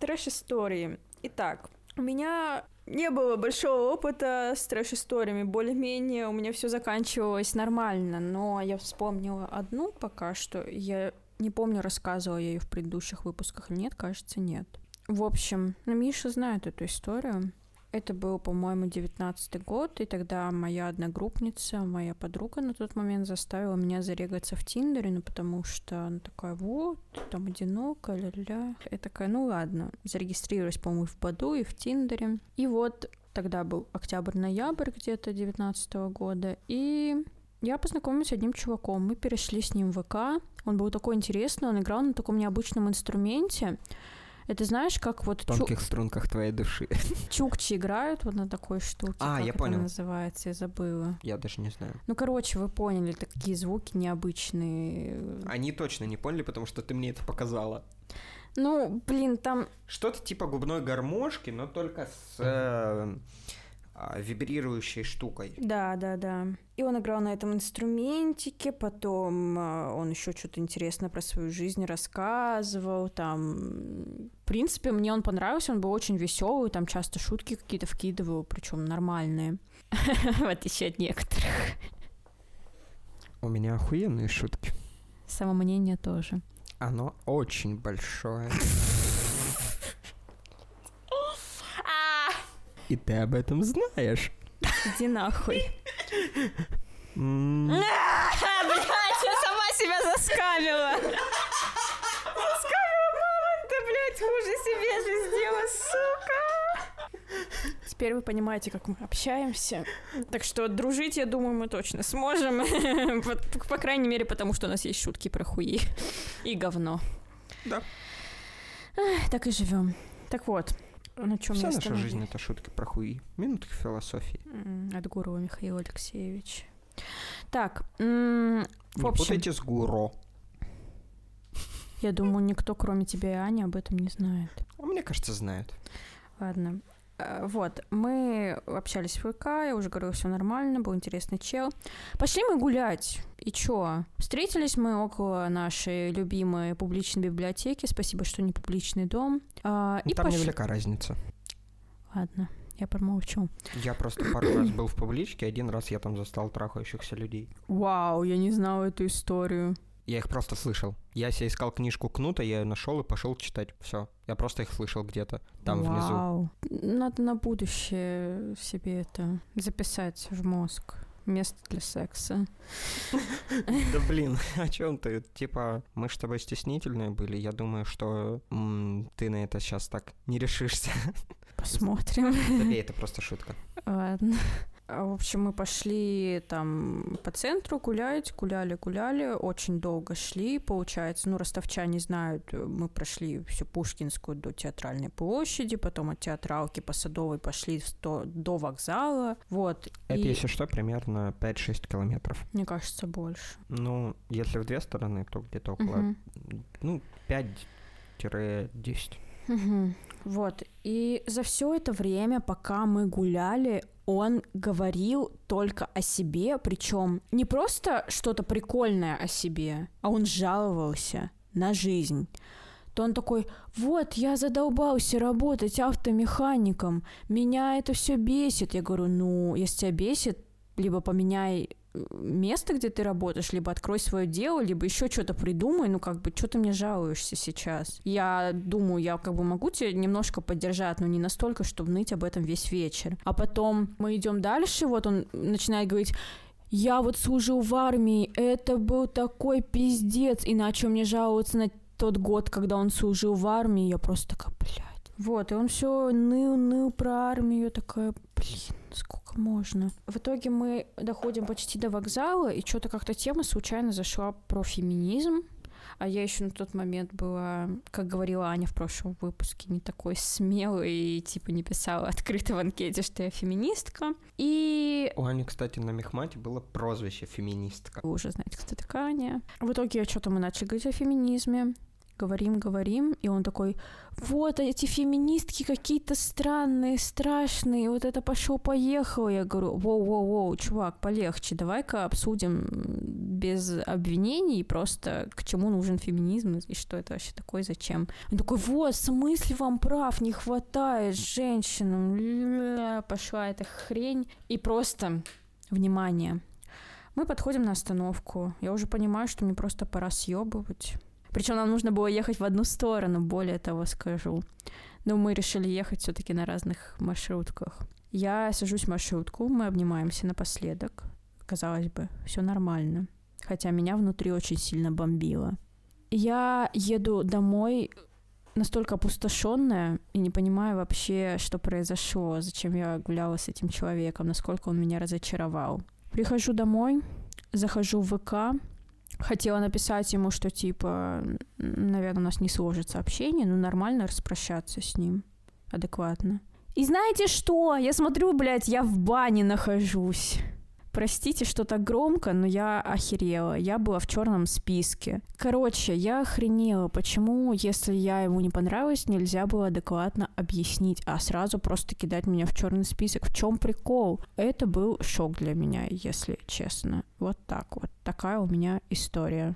Трэш-истории. Итак, у меня не было большого опыта с трэш-историями. Более-менее у меня все заканчивалось нормально, но я вспомнила одну пока что. Я не помню, рассказывала я ее в предыдущих выпусках или нет, кажется, нет. В общем, ну, Миша знает эту историю. Это был, по-моему, девятнадцатый год, и тогда моя одногруппница, моя подруга на тот момент заставила меня зарегаться в Тиндере, ну, потому что она такая, вот, там одинока, ля-ля. Я такая, ну, ладно, зарегистрировалась, по-моему, в Баду, и в Тиндере. И вот тогда был октябрь-ноябрь где-то девятнадцатого года, и я познакомилась с одним чуваком, мы перешли с ним в ВК, он был такой интересный, он играл на таком необычном инструменте, это знаешь, как вот В чу- тонких струнках твоей души. чукчи играют вот на такой штуке. А, как я это понял. называется, я забыла. Я даже не знаю. Ну, короче, вы поняли, такие звуки необычные. Они точно не поняли, потому что ты мне это показала. Ну, блин, там... Что-то типа губной гармошки, но только с э, вибрирующей штукой. Да, да, да. И он играл на этом инструментике, потом а, он еще что-то интересное про свою жизнь рассказывал, там... В принципе, мне он понравился, он был очень веселый, там часто шутки какие-то вкидывал, причем нормальные. В отличие от некоторых. У меня охуенные шутки. Самомнение тоже. Оно очень большое. И ты об этом знаешь. Иди нахуй. М, Блять, я сама себя заскамила. Заскамила мама, ты, блядь, хуже себе же сделала, сука. Теперь вы понимаете, как мы общаемся. Так что дружить, я думаю, мы точно сможем. по, по крайней мере, потому что у нас есть шутки про хуи и говно. Да. Так и живем. Так вот, на чем Вся наша жизнь это шутки про хуи. Минутка философии. От Гурова Михаил Алексеевич. Так, м, в Не общем, путайте с гуро. я думаю, никто, кроме тебя и Ани, об этом не знает. А мне кажется, знают. Ладно. Э, Вот, мы общались в ВК, я уже говорила, все нормально, был интересный чел. Пошли мы гулять. И чё? Встретились мы около нашей любимой публичной библиотеки. Спасибо, что не публичный дом. А, и Там пош- невелика разница. Ладно, я промолчу. Я просто пару раз был в публичке, один раз я там застал трахающихся людей. Вау, я не знала эту историю. Я их просто слышал. Я себе искал книжку Кнута, я ее нашел и пошел читать. Все. Я просто их слышал где-то там внизу. Вау. Надо на будущее себе это записать в мозг. Место для секса. Да блин, о чем ты? Типа, мы с тобой стеснительные были. Я думаю, что ты на это сейчас так не решишься. Посмотрим. Забей, это просто шутка. Ладно. А, В общем, мы пошли там по центру гулять, гуляли, гуляли, очень долго шли, получается, ну, ростовчане знают, мы прошли всю Пушкинскую до Театральной площади, потом от Театралки по Садовой пошли сто- до вокзала, вот. Это, и, если что, примерно 5-6 километров. мне кажется, больше. Ну, если в две стороны, то где-то около, Мгм. ну, 5-10. Мгм. Вот. И за все это время, пока мы гуляли, он говорил только о себе, причем не просто что-то прикольное о себе, а он жаловался на жизнь. То он такой, вот, я задолбался работать автомехаником, меня это все бесит. Я говорю, ну, если тебя бесит, либо поменяй место, где ты работаешь, либо открой свое дело, либо еще что-то придумай, ну как бы, что ты мне жалуешься сейчас? Я думаю, я как бы могу тебя немножко поддержать, но не настолько, чтобы ныть об этом весь вечер. А потом мы идем дальше, вот он начинает говорить, я вот служил в армии, это был такой пиздец, и начал мне жаловаться на тот год, когда он служил в армии, я просто такая, блядь. Вот, и он все ныл, ныл про армию, такая, блин, сколько можно. В итоге мы доходим почти до вокзала, и что-то как-то тема случайно зашла про феминизм. А я еще на тот момент была, как говорила Аня в прошлом выпуске, не такой смелой и типа не писала открыто в анкете, что я феминистка. И У Ани, кстати, на Мехмате было прозвище феминистка. вы уже знаете, кто такая Аня. В итоге что-то мы начали говорить о феминизме. Говорим, говорим, и он такой, вот эти феминистки какие-то странные, страшные, вот это пошел поехал. Я говорю, воу-воу-воу, чувак, полегче, давай-ка обсудим без обвинений просто, к чему нужен феминизм и что это вообще такое, зачем. Он такой, вот, в смысле вам прав не хватает женщинам, пошла эта хрень. И просто, внимание, мы подходим на остановку. Я уже понимаю, что мне просто пора съебывать. Причем нам нужно было ехать в одну сторону, более того скажу. Но мы решили ехать все-таки на разных маршрутках. Я сажусь в маршрутку, мы обнимаемся напоследок. Казалось бы, все нормально. Хотя меня внутри очень сильно бомбило. Я еду домой настолько опустошенная и не понимаю вообще, что произошло, зачем я гуляла с этим человеком, насколько он меня разочаровал. Прихожу домой, захожу в ВК, хотела написать ему, что типа, наверное, у нас не сложится общение, но нормально распрощаться с ним адекватно. И знаете что? Я смотрю, блядь, я в бане нахожусь. Простите, что так громко, но я охерела. Я была в черном списке. Короче, я охренела, почему, если я ему не понравилась, нельзя было адекватно объяснить, а сразу просто кидать меня в черный список. В чем прикол? Это был шок для меня, если честно. Вот так вот. Такая у меня история.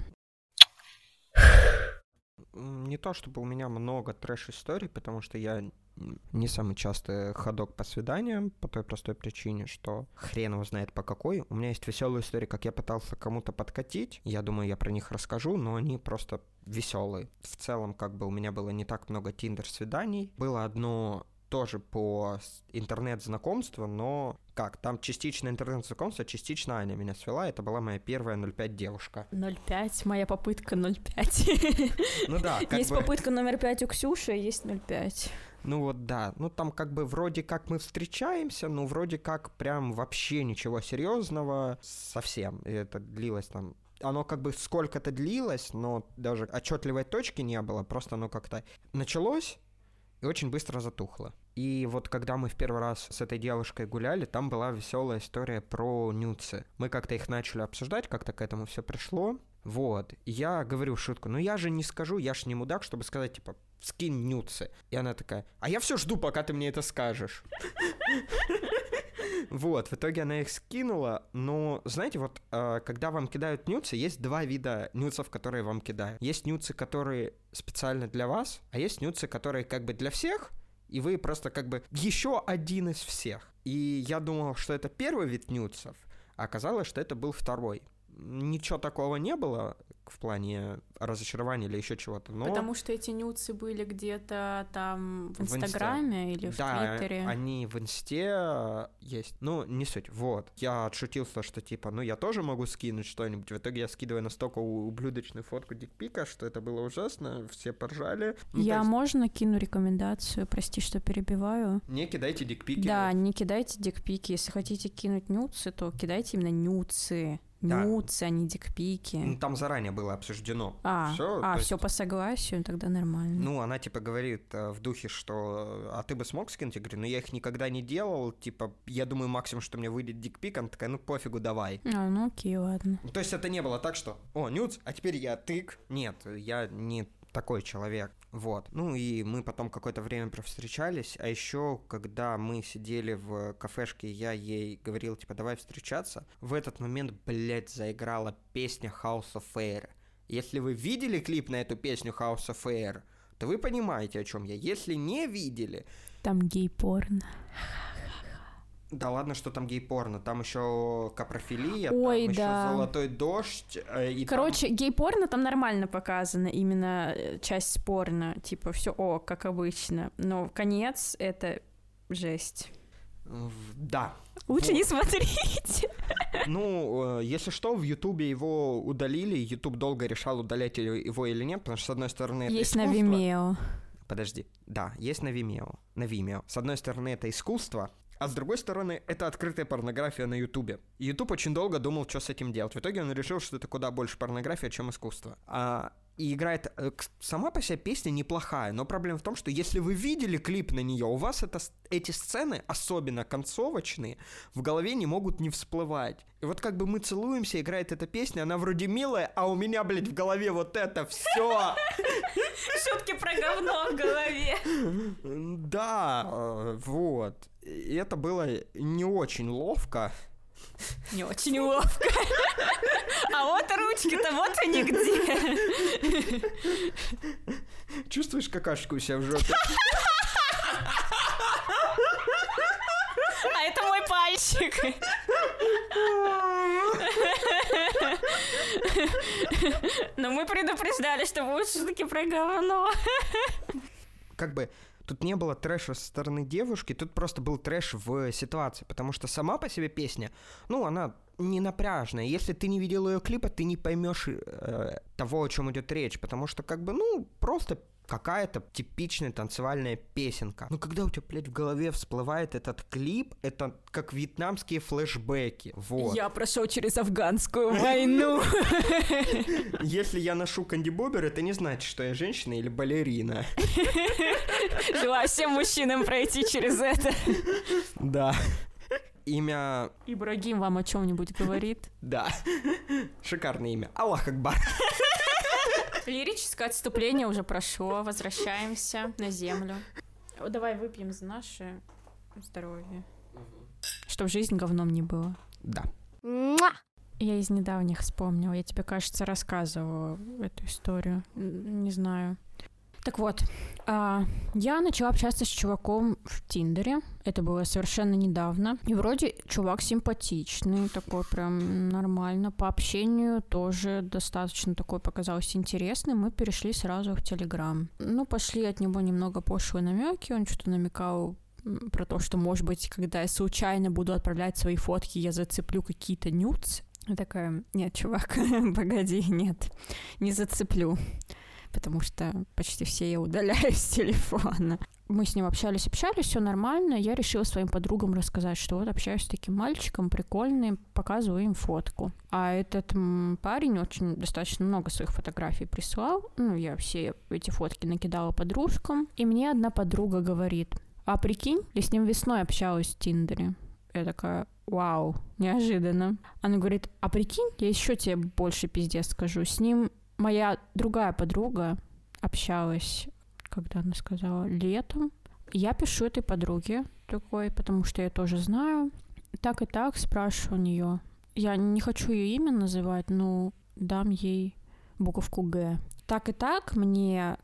Не то чтобы у меня много трэш-историй, потому что я не самый частый ходок по свиданиям, по той простой причине, что хрен его знает по какой. У меня есть веселая история, как я пытался кому-то подкатить. Я думаю, я про них расскажу, но они просто веселые. В целом, как бы у меня было не так много тиндер-свиданий. Было одно тоже по интернет-знакомству, но как, там частично интернет-знакомство, частично Аня меня свела, это была моя первая 05 девушка. 0,5, моя попытка 0,5. Ну да, Есть бы... попытка номер 5 у Ксюши, а есть 0,5. Ну вот да, ну там как бы вроде как мы встречаемся, но вроде как прям вообще ничего серьезного совсем. И это длилось там оно как бы сколько-то длилось, но даже отчетливой точки не было, просто оно как-то началось и очень быстро затухло. И вот когда мы в первый раз с этой девушкой гуляли, там была веселая история про нюцы. Мы как-то их начали обсуждать, как-то к этому все пришло. Вот. Я говорю шутку, ну я же не скажу, я ж не мудак, чтобы сказать, типа, скинь нюцы. И она такая, а я все жду, пока ты мне это скажешь. Вот, в итоге она их скинула, но, знаете, вот, э, когда вам кидают нюцы, есть два вида нюцев, которые вам кидают. Есть нюцы, которые специально для вас, а есть нюцы, которые как бы для всех, и вы просто как бы еще один из всех. И я думал, что это первый вид нюцев, а оказалось, что это был второй. Ничего такого не было, в плане разочарования или еще чего-то. Но... Потому что эти нюцы были где-то там в Инстаграме в или в да, Твиттере. они в Инсте есть. Ну, не суть. Вот. Я отшутился, что типа, ну, я тоже могу скинуть что-нибудь. В итоге я скидываю настолько ублюдочную фотку дикпика, что это было ужасно. Все поржали. Ну, я есть... можно кину рекомендацию? Прости, что перебиваю. Не кидайте дикпики. Да, не кидайте дикпики. Если хотите кинуть нюцы, то кидайте именно нюцы. Да. Нюцы, а не дикпики. Ну, там заранее было обсуждено. А, все, а, все есть... по согласию, тогда нормально. Ну, она типа говорит э, в духе, что а ты бы смог скинуть? Я говорю, ну я их никогда не делал, типа, я думаю, максимум, что мне выйдет дикпик, она такая, ну пофигу, давай. А, ну окей, ладно. То есть это не было так, что, о, нюц, а теперь я тык. Нет, я не такой человек. Вот. Ну и мы потом какое-то время провстречались, а еще, когда мы сидели в кафешке, я ей говорил, типа, давай встречаться, в этот момент, блядь, заиграла песня House of Air. Если вы видели клип на эту песню House of Air, то вы понимаете, о чем я. Если не видели... Там гей-порно. Да ладно, что там гей-порно, там еще капрофилия, Ой, там да. еще золотой дождь. Э, и Короче, там... гей-порно там нормально показано, именно э, часть спорно, типа все о, как обычно, но конец это жесть. Да. Лучше вот. не смотрите. Ну, э, если что, в Ютубе его удалили, Ютуб долго решал, удалять его или нет, потому что, с одной стороны, это Есть искусство. на Vimeo. Подожди. Да, есть на Vimeo. На Vimeo. С одной стороны, это искусство, а с другой стороны, это открытая порнография на Ютубе. Ютуб очень долго думал, что с этим делать. В итоге он решил, что это куда больше порнография, чем искусство. А, и играет... Э, сама по себе песня неплохая, но проблема в том, что если вы видели клип на нее, у вас это, эти сцены, особенно концовочные, в голове не могут не всплывать. И вот как бы мы целуемся, играет эта песня, она вроде милая, а у меня, блядь, в голове вот это все. Шутки про говно в голове. Да, э, вот. И это было не очень ловко. Не очень ловко. А вот ручки-то вот они где. Чувствуешь какашку у себя в жопе? А это мой пальчик. Но мы предупреждали, что будут шутки про говно. Как бы Тут не было трэша со стороны девушки, тут просто был трэш в ситуации, потому что сама по себе песня, ну, она не напряжная. Если ты не видел ее клипа, ты не поймешь э, того, о чем идет речь, потому что, как бы, ну, просто какая-то типичная танцевальная песенка. Но когда у тебя, блядь, в голове всплывает этот клип, это как вьетнамские флешбеки. Вот. Я прошел через афганскую войну. Если я ношу кандибобер, это не значит, что я женщина или балерина. Желаю всем мужчинам пройти через это. Да. Имя... Ибрагим вам о чем-нибудь говорит? Да. Шикарное имя. Аллах Акбар. Лирическое отступление уже прошло. Возвращаемся на землю. Давай выпьем за наше здоровье. Чтобы жизнь говном не было. Да. Я из недавних вспомнила. Я тебе, кажется, рассказывала эту историю. Не знаю. Так вот, а, я начала общаться с чуваком в Тиндере. Это было совершенно недавно. И вроде чувак симпатичный, такой прям нормально. По общению тоже достаточно такой показался интересный. Мы перешли сразу в Телеграм. Ну, пошли от него немного пошлые намеки. Он что-то намекал про то, что, может быть, когда я случайно буду отправлять свои фотки, я зацеплю какие-то нюц. Я такая, нет, чувак, погоди, нет, не зацеплю потому что почти все я удаляю с телефона. мы с ним общались, общались, все нормально. Я решила своим подругам рассказать, что вот общаюсь с таким мальчиком, прикольный, показываю им фотку. А этот парень очень достаточно много своих фотографий прислал. Ну, я все эти фотки накидала подружкам. И мне одна подруга говорит, а прикинь, я с ним весной общалась в Тиндере. Я такая, вау, неожиданно. Она говорит, а прикинь, я еще тебе больше пиздец скажу. С ним моя другая подруга общалась, когда она сказала, летом. Я пишу этой подруге такой, потому что я тоже знаю. Так и так спрашиваю у нее. Я не хочу ее имя называть, но дам ей буковку Г. Так и так мне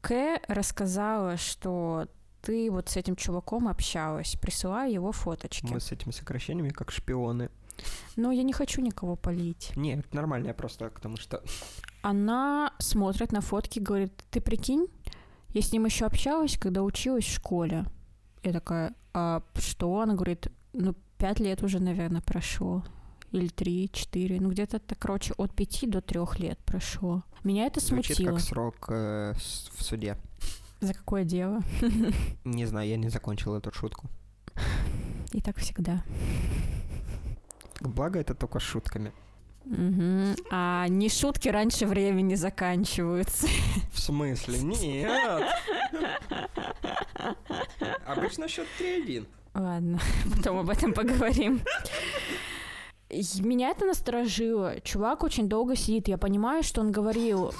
К рассказала, что ты вот с этим чуваком общалась, присылая его фоточки. Мы с этими сокращениями как шпионы. Но я не хочу никого полить. Не, это нормально, я просто к тому, что... Она смотрит на фотки и говорит, ты прикинь, я с ним еще общалась, когда училась в школе. Я такая, а что? Она говорит, ну, пять лет уже, наверное, прошло. Или три, четыре. Ну, где-то, так, короче, от пяти до трех лет прошло. Меня это Звучит смутило. как срок э, в суде. За какое дело? Не знаю, я не закончил эту шутку. И так всегда. Благо, это только шутками. Мгм. А не шутки раньше времени заканчиваются. В смысле? Нет! Обычно счет 3-1. Ладно, потом об этом поговорим. Меня это насторожило. Чувак очень долго сидит. Я понимаю, что он говорил,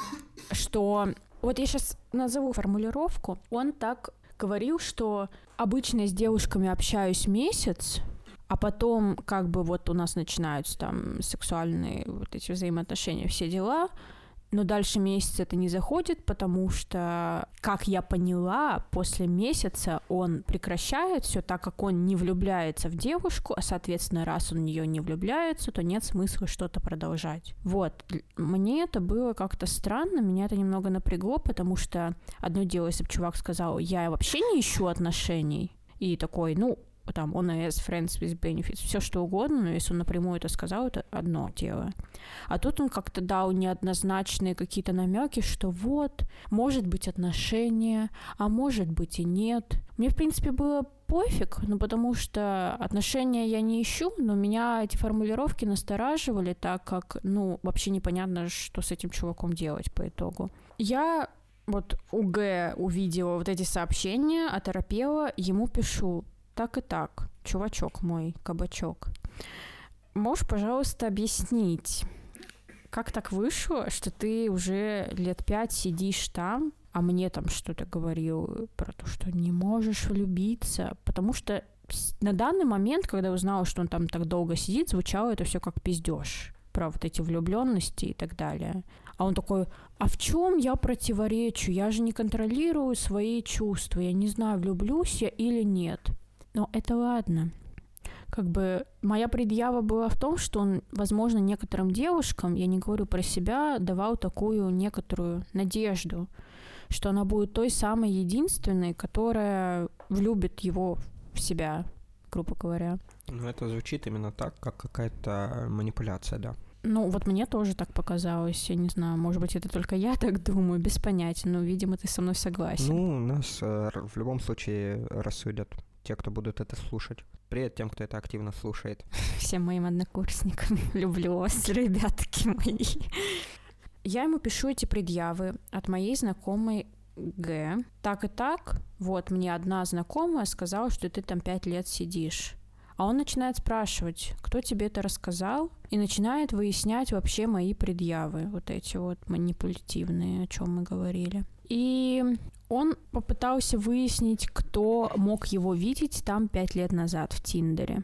что... Вот я сейчас назову формулировку. Он так говорил, что обычно с девушками общаюсь месяц, а потом как бы вот у нас начинаются там сексуальные вот эти взаимоотношения, все дела, но дальше месяца это не заходит, потому что, как я поняла, после месяца он прекращает все, так как он не влюбляется в девушку, а, соответственно, раз он в нее не влюбляется, то нет смысла что-то продолжать. Вот. Мне это было как-то странно, меня это немного напрягло, потому что одно дело, если бы чувак сказал, я вообще не ищу отношений, и такой, ну, там, он has friends with benefits, все что угодно, но если он напрямую это сказал, это одно дело. А тут он как-то дал неоднозначные какие-то намеки, что вот, может быть отношения, а может быть и нет. Мне, в принципе, было пофиг, ну потому что отношения я не ищу, но меня эти формулировки настораживали, так как, ну, вообще непонятно, что с этим чуваком делать по итогу. Я вот у Г увидела вот эти сообщения, оторопела, ему пишу, так и так, чувачок мой, кабачок. Можешь, пожалуйста, объяснить, как так вышло, что ты уже лет пять сидишь там, а мне там что-то говорил про то, что не можешь влюбиться, потому что на данный момент, когда узнала, что он там так долго сидит, звучало это все как пиздеж про вот эти влюбленности и так далее. А он такой, а в чем я противоречу? Я же не контролирую свои чувства. Я не знаю, влюблюсь я или нет. Но это ладно. Как бы моя предъява была в том, что он, возможно, некоторым девушкам, я не говорю про себя, давал такую некоторую надежду, что она будет той самой единственной, которая влюбит его в себя, грубо говоря. Ну, это звучит именно так, как какая-то манипуляция, да. Ну, вот мне тоже так показалось. Я не знаю, может быть, это только я так думаю, без понятия, но, видимо, ты со мной согласен. Ну, нас э, в любом случае рассудят те, кто будут это слушать. Привет тем, кто это активно слушает. всем моим однокурсникам. Люблю вас, ребятки мои. Я ему пишу эти предъявы от моей знакомой Г. Так и так, вот мне одна знакомая сказала, что ты там пять лет сидишь. А он начинает спрашивать, кто тебе это рассказал, и начинает выяснять вообще мои предъявы, вот эти вот манипулятивные, о чем мы говорили. И он попытался выяснить, кто мог его видеть там пять лет назад в Тиндере.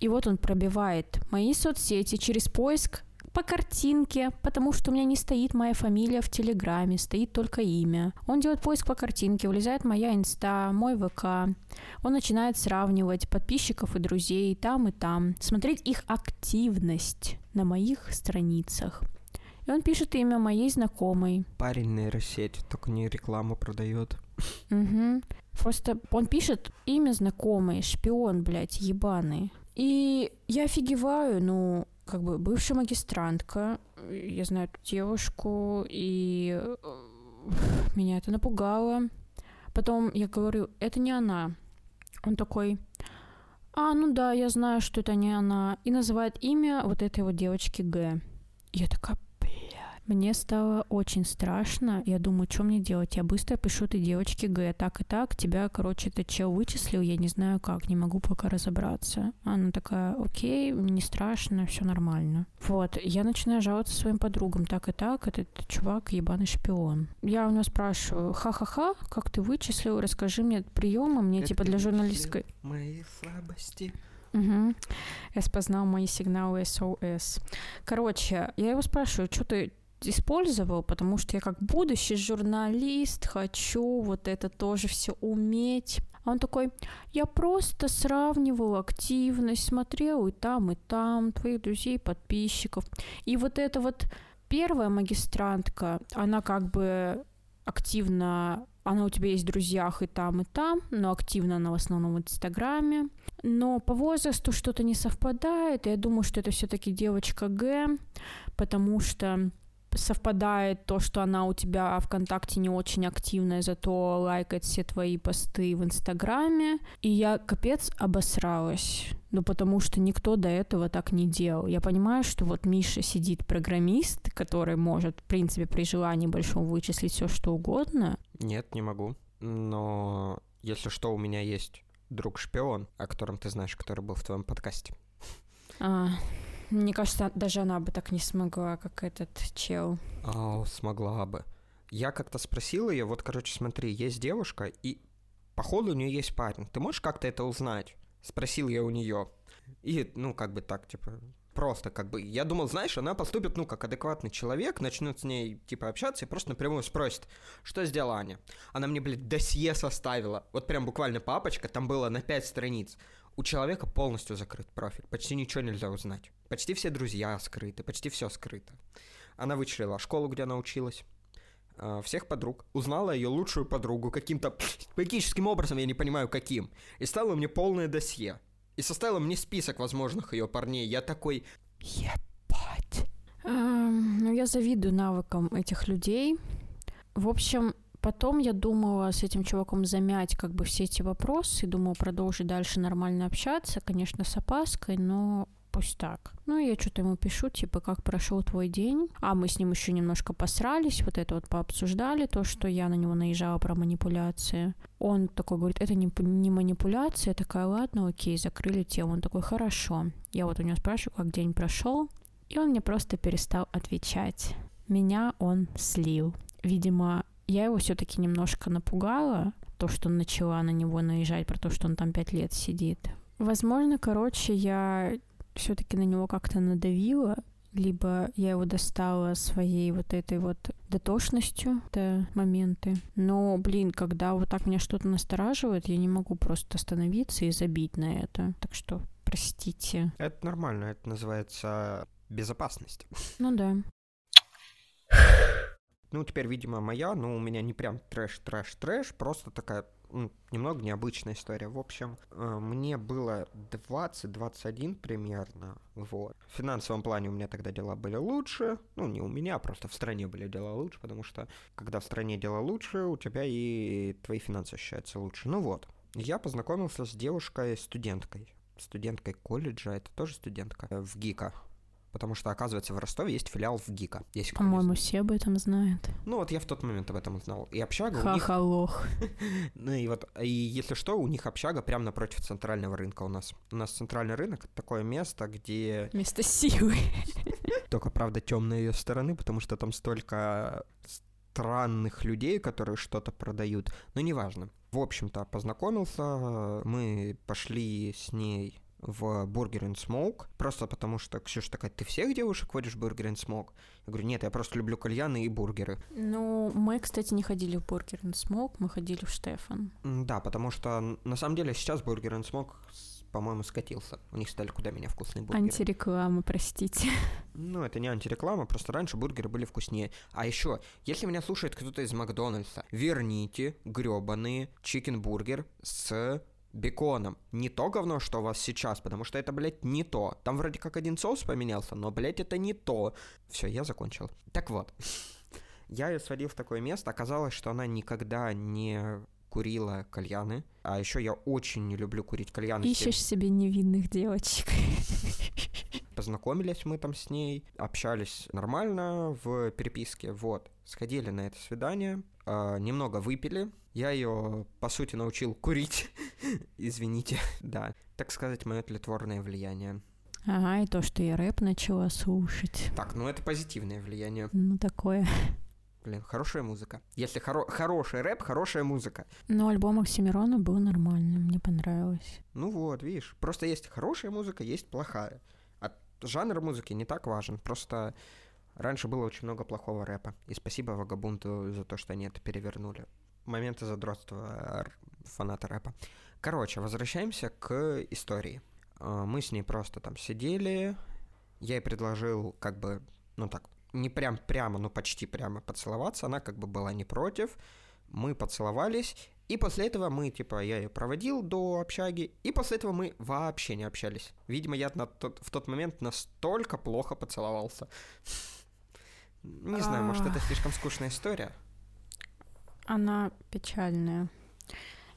И вот он пробивает мои соцсети через поиск по картинке, потому что у меня не стоит моя фамилия в Телеграме, стоит только имя. Он делает поиск по картинке, влезает моя инста, мой ВК. Он начинает сравнивать подписчиков и друзей там и там, смотреть их активность на моих страницах. И он пишет имя моей знакомой. Парень нейросеть, только не рекламу продает. Угу. Просто он пишет имя знакомой, шпион, блядь, ебаный. И я офигеваю, ну, как бы бывшая магистрантка, я знаю эту девушку, и э, меня это напугало. Потом я говорю, это не она. Он такой, а, ну да, я знаю, что это не она. И называет имя вот этой вот девочки Г. Я такая, мне стало очень страшно. Я думаю, что мне делать? Я быстро пишу этой девочке Г. Так и так. Тебя, короче, этот чел вычислил. Я не знаю как. Не могу пока разобраться. Она такая, окей, не страшно, все нормально. Вот. Я начинаю жаловаться своим подругам. Так и так. Этот чувак ебаный шпион. Я у него спрашиваю, ха-ха-ха, как ты вычислил? Расскажи мне приемы. Мне, типа, для журналистской... Мои слабости. Угу. Распознал мои сигналы СОС. Короче, я его спрашиваю, что ты использовал, потому что я как будущий журналист хочу вот это тоже все уметь. А он такой, я просто сравнивал активность, смотрел и там, и там, твоих друзей, подписчиков. И вот эта вот первая магистрантка, она как бы активно, она у тебя есть в друзьях и там, и там, но активно она в основном в Инстаграме. Но по возрасту что-то не совпадает, я думаю, что это все-таки девочка Г, потому что совпадает то, что она у тебя ВКонтакте не очень активная, зато лайкает все твои посты в Инстаграме. И я капец обосралась. Ну, потому что никто до этого так не делал. Я понимаю, что вот Миша сидит программист, который может, в принципе, при желании большом вычислить все что угодно. Нет, не могу. Но если что, у меня есть друг-шпион, о котором ты знаешь, который был в твоем подкасте. А, мне кажется, даже она бы так не смогла, как этот чел. О, смогла бы. Я как-то спросил ее, вот, короче, смотри, есть девушка, и походу у нее есть парень. Ты можешь как-то это узнать? Спросил я у нее. И, ну, как бы так, типа, просто как бы, я думал, знаешь, она поступит, ну, как адекватный человек, начнет с ней, типа, общаться и просто напрямую спросит, что сделала Аня? Она мне, блядь, досье составила, вот прям буквально папочка, там было на пять страниц. У человека полностью закрыт профиль, почти ничего нельзя узнать. Почти все друзья скрыты, почти все скрыто. Она вычислила школу, где она училась, а, всех подруг, узнала ее лучшую подругу каким-то магическим образом, я не понимаю каким, и стала мне полное досье. И составила мне список возможных ее парней. Я такой, ебать. Эм, ну, я завидую навыкам этих людей. В общем, потом я думала с этим чуваком замять как бы все эти вопросы, думала продолжить дальше нормально общаться, конечно, с опаской, но пусть так. Ну, я что-то ему пишу, типа, как прошел твой день. А мы с ним еще немножко посрались, вот это вот пообсуждали, то, что я на него наезжала про манипуляции. Он такой говорит, это не, не манипуляция. Я такая, ладно, окей, закрыли тему. Он такой, хорошо. Я вот у него спрашиваю, как день прошел. И он мне просто перестал отвечать. Меня он слил. Видимо, я его все-таки немножко напугала, то, что начала на него наезжать, про то, что он там пять лет сидит. Возможно, короче, я все-таки на него как-то надавила, либо я его достала своей вот этой вот дотошностью, это моменты. Но, блин, когда вот так меня что-то настораживает, я не могу просто остановиться и забить на это. Так что, простите. Это нормально, это называется безопасность. Ну да. Ну, теперь, видимо, моя, но у меня не прям трэш, трэш, трэш, просто такая немного необычная история. В общем, э, мне было 20-21 примерно, вот. В финансовом плане у меня тогда дела были лучше, ну, не у меня, а просто в стране были дела лучше, потому что, когда в стране дела лучше, у тебя и твои финансы ощущаются лучше. Ну вот, я познакомился с девушкой-студенткой, студенткой колледжа, это тоже студентка, э, в ГИКа, потому что, оказывается, в Ростове есть филиал в ГИКа. По-моему, все об этом знают. Ну, вот я в тот момент об этом узнал. И общага у них... лох ну и вот, и если что, у них общага прямо напротив центрального рынка у нас. У нас центральный рынок — такое место, где... Место силы. Только, правда, темные ее стороны, потому что там столько странных людей, которые что-то продают. Но неважно. В общем-то, познакомился, мы пошли с ней в Burger and Smoke, просто потому что Ксюша такая, ты всех девушек водишь в Burger and Smoke? Я говорю, нет, я просто люблю кальяны и бургеры. Ну, мы, кстати, не ходили в Burger and Smoke, мы ходили в Штефан. Да, потому что на самом деле сейчас Burger and Smoke по-моему, скатился. У них стали куда меня вкусные бургеры. Антиреклама, простите. Ну, это не антиреклама, просто раньше бургеры были вкуснее. А еще, если меня слушает кто-то из Макдональдса, верните гребаный чикен-бургер с беконом. Не то говно, что у вас сейчас, потому что это, блядь, не то. Там вроде как один соус поменялся, но, блядь, это не то. Все, я закончил. Так вот. Я ее сводил в такое место, оказалось, что она никогда не курила кальяны. А еще я очень не люблю курить кальяны. Ищешь себе невинных девочек. Познакомились мы там с ней, общались нормально в переписке, вот. Сходили на это свидание, а, немного выпили. Я ее, по сути, научил курить. Извините, да. Так сказать, мое тлетворное влияние. Ага, и то, что я рэп начала слушать. Так, ну это позитивное влияние. Ну, такое. Блин, хорошая музыка. Если хоро- хороший рэп, хорошая музыка. Но альбом Оксимирона был нормальным, мне понравилось. Ну вот, видишь, просто есть хорошая музыка, есть плохая. А жанр музыки не так важен, просто раньше было очень много плохого рэпа. И спасибо Вагабунту за то, что они это перевернули. Моменты задротства фаната рэпа. Короче, возвращаемся к истории. А, Мы с ней просто там сидели, я ей предложил как бы, ну так, не прям прямо, но почти прямо поцеловаться, она как бы была не против, мы поцеловались, и после этого мы, типа, я ее проводил до общаги, и после этого мы вообще не общались. Видимо, я на тот, в тот момент настолько плохо поцеловался. Не знаю, может, это слишком скучная история. Она печальная.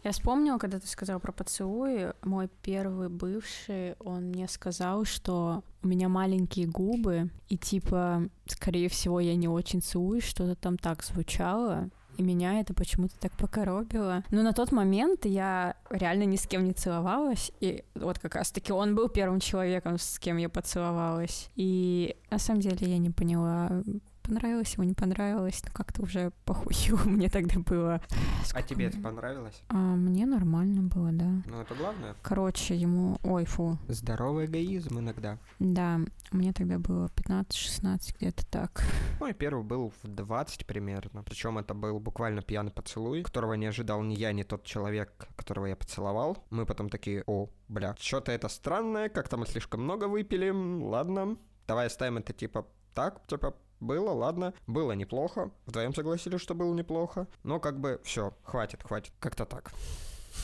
Я вспомнила, когда ты сказал про поцелуи, мой первый бывший, он мне сказал, что у меня маленькие губы, и типа, скорее всего, я не очень целуюсь, что-то там так звучало, и меня это почему-то так покоробило. Но на тот момент я реально ни с кем не целовалась, и вот как раз-таки он был первым человеком, с кем я поцеловалась. И на самом деле я не поняла, понравилось ему, не понравилось, ну как-то уже похую мне тогда было. А Сколько тебе это понравилось? А, мне нормально было, да. Ну, это главное. Короче, ему... Ой, фу. Здоровый эгоизм иногда. Да, мне тогда было 15-16, где-то так. Мой первый был в 20 примерно. Причем это был буквально пьяный поцелуй, которого не ожидал ни я, ни тот человек, которого я поцеловал. Мы потом такие, о, бля, что-то это странное, как-то мы слишком много выпили, ладно. Давай оставим это типа так, типа было, ладно, было неплохо. Вдвоем согласились, что было неплохо. Но как бы все, хватит, хватит. Как-то так.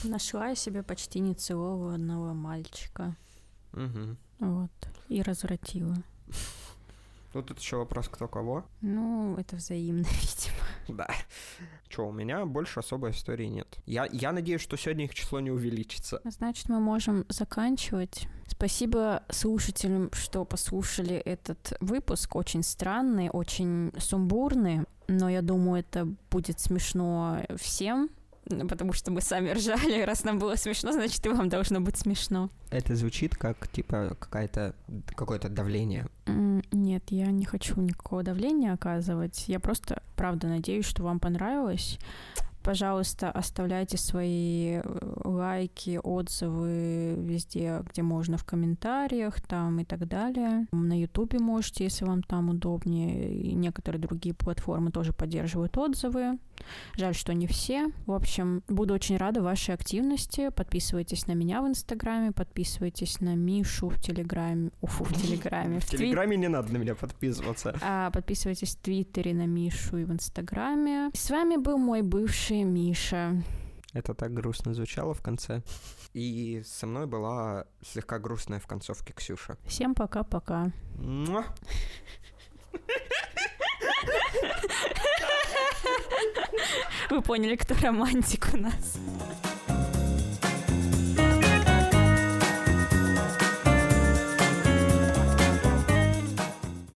Нашла я себе почти нецелованного мальчика. Угу. Вот. И развратила. Ну тут еще вопрос, кто кого. Ну, это взаимно, видимо. Да. Че, у меня больше особой истории нет. Я, я надеюсь, что сегодня их число не увеличится. Значит, мы можем заканчивать. Спасибо слушателям, что послушали этот выпуск. Очень странный, очень сумбурный, но я думаю, это будет смешно всем, потому что мы сами ржали. Раз нам было смешно, значит, и вам должно быть смешно. Это звучит как, типа, какая-то, какое-то давление. Нет, я не хочу никакого давления оказывать. Я просто, правда, надеюсь, что вам понравилось. Пожалуйста, оставляйте свои э, лайки, отзывы везде, где можно, в комментариях там и так далее. На Ютубе можете, если вам там удобнее. И некоторые другие платформы тоже поддерживают отзывы. Жаль, что не все. В общем, буду очень рада вашей активности. Подписывайтесь на меня в Инстаграме, подписывайтесь на Мишу в Телеграме. Уфу, в Телеграме. В Телеграме не надо на меня подписываться. а, подписывайтесь в Твиттере на Мишу и в Инстаграме. С вами был мой бывший Миша. Это так грустно звучало в конце. И со мной была слегка грустная в концовке Ксюша. Всем пока-пока. Муа! Вы поняли, кто романтик у нас.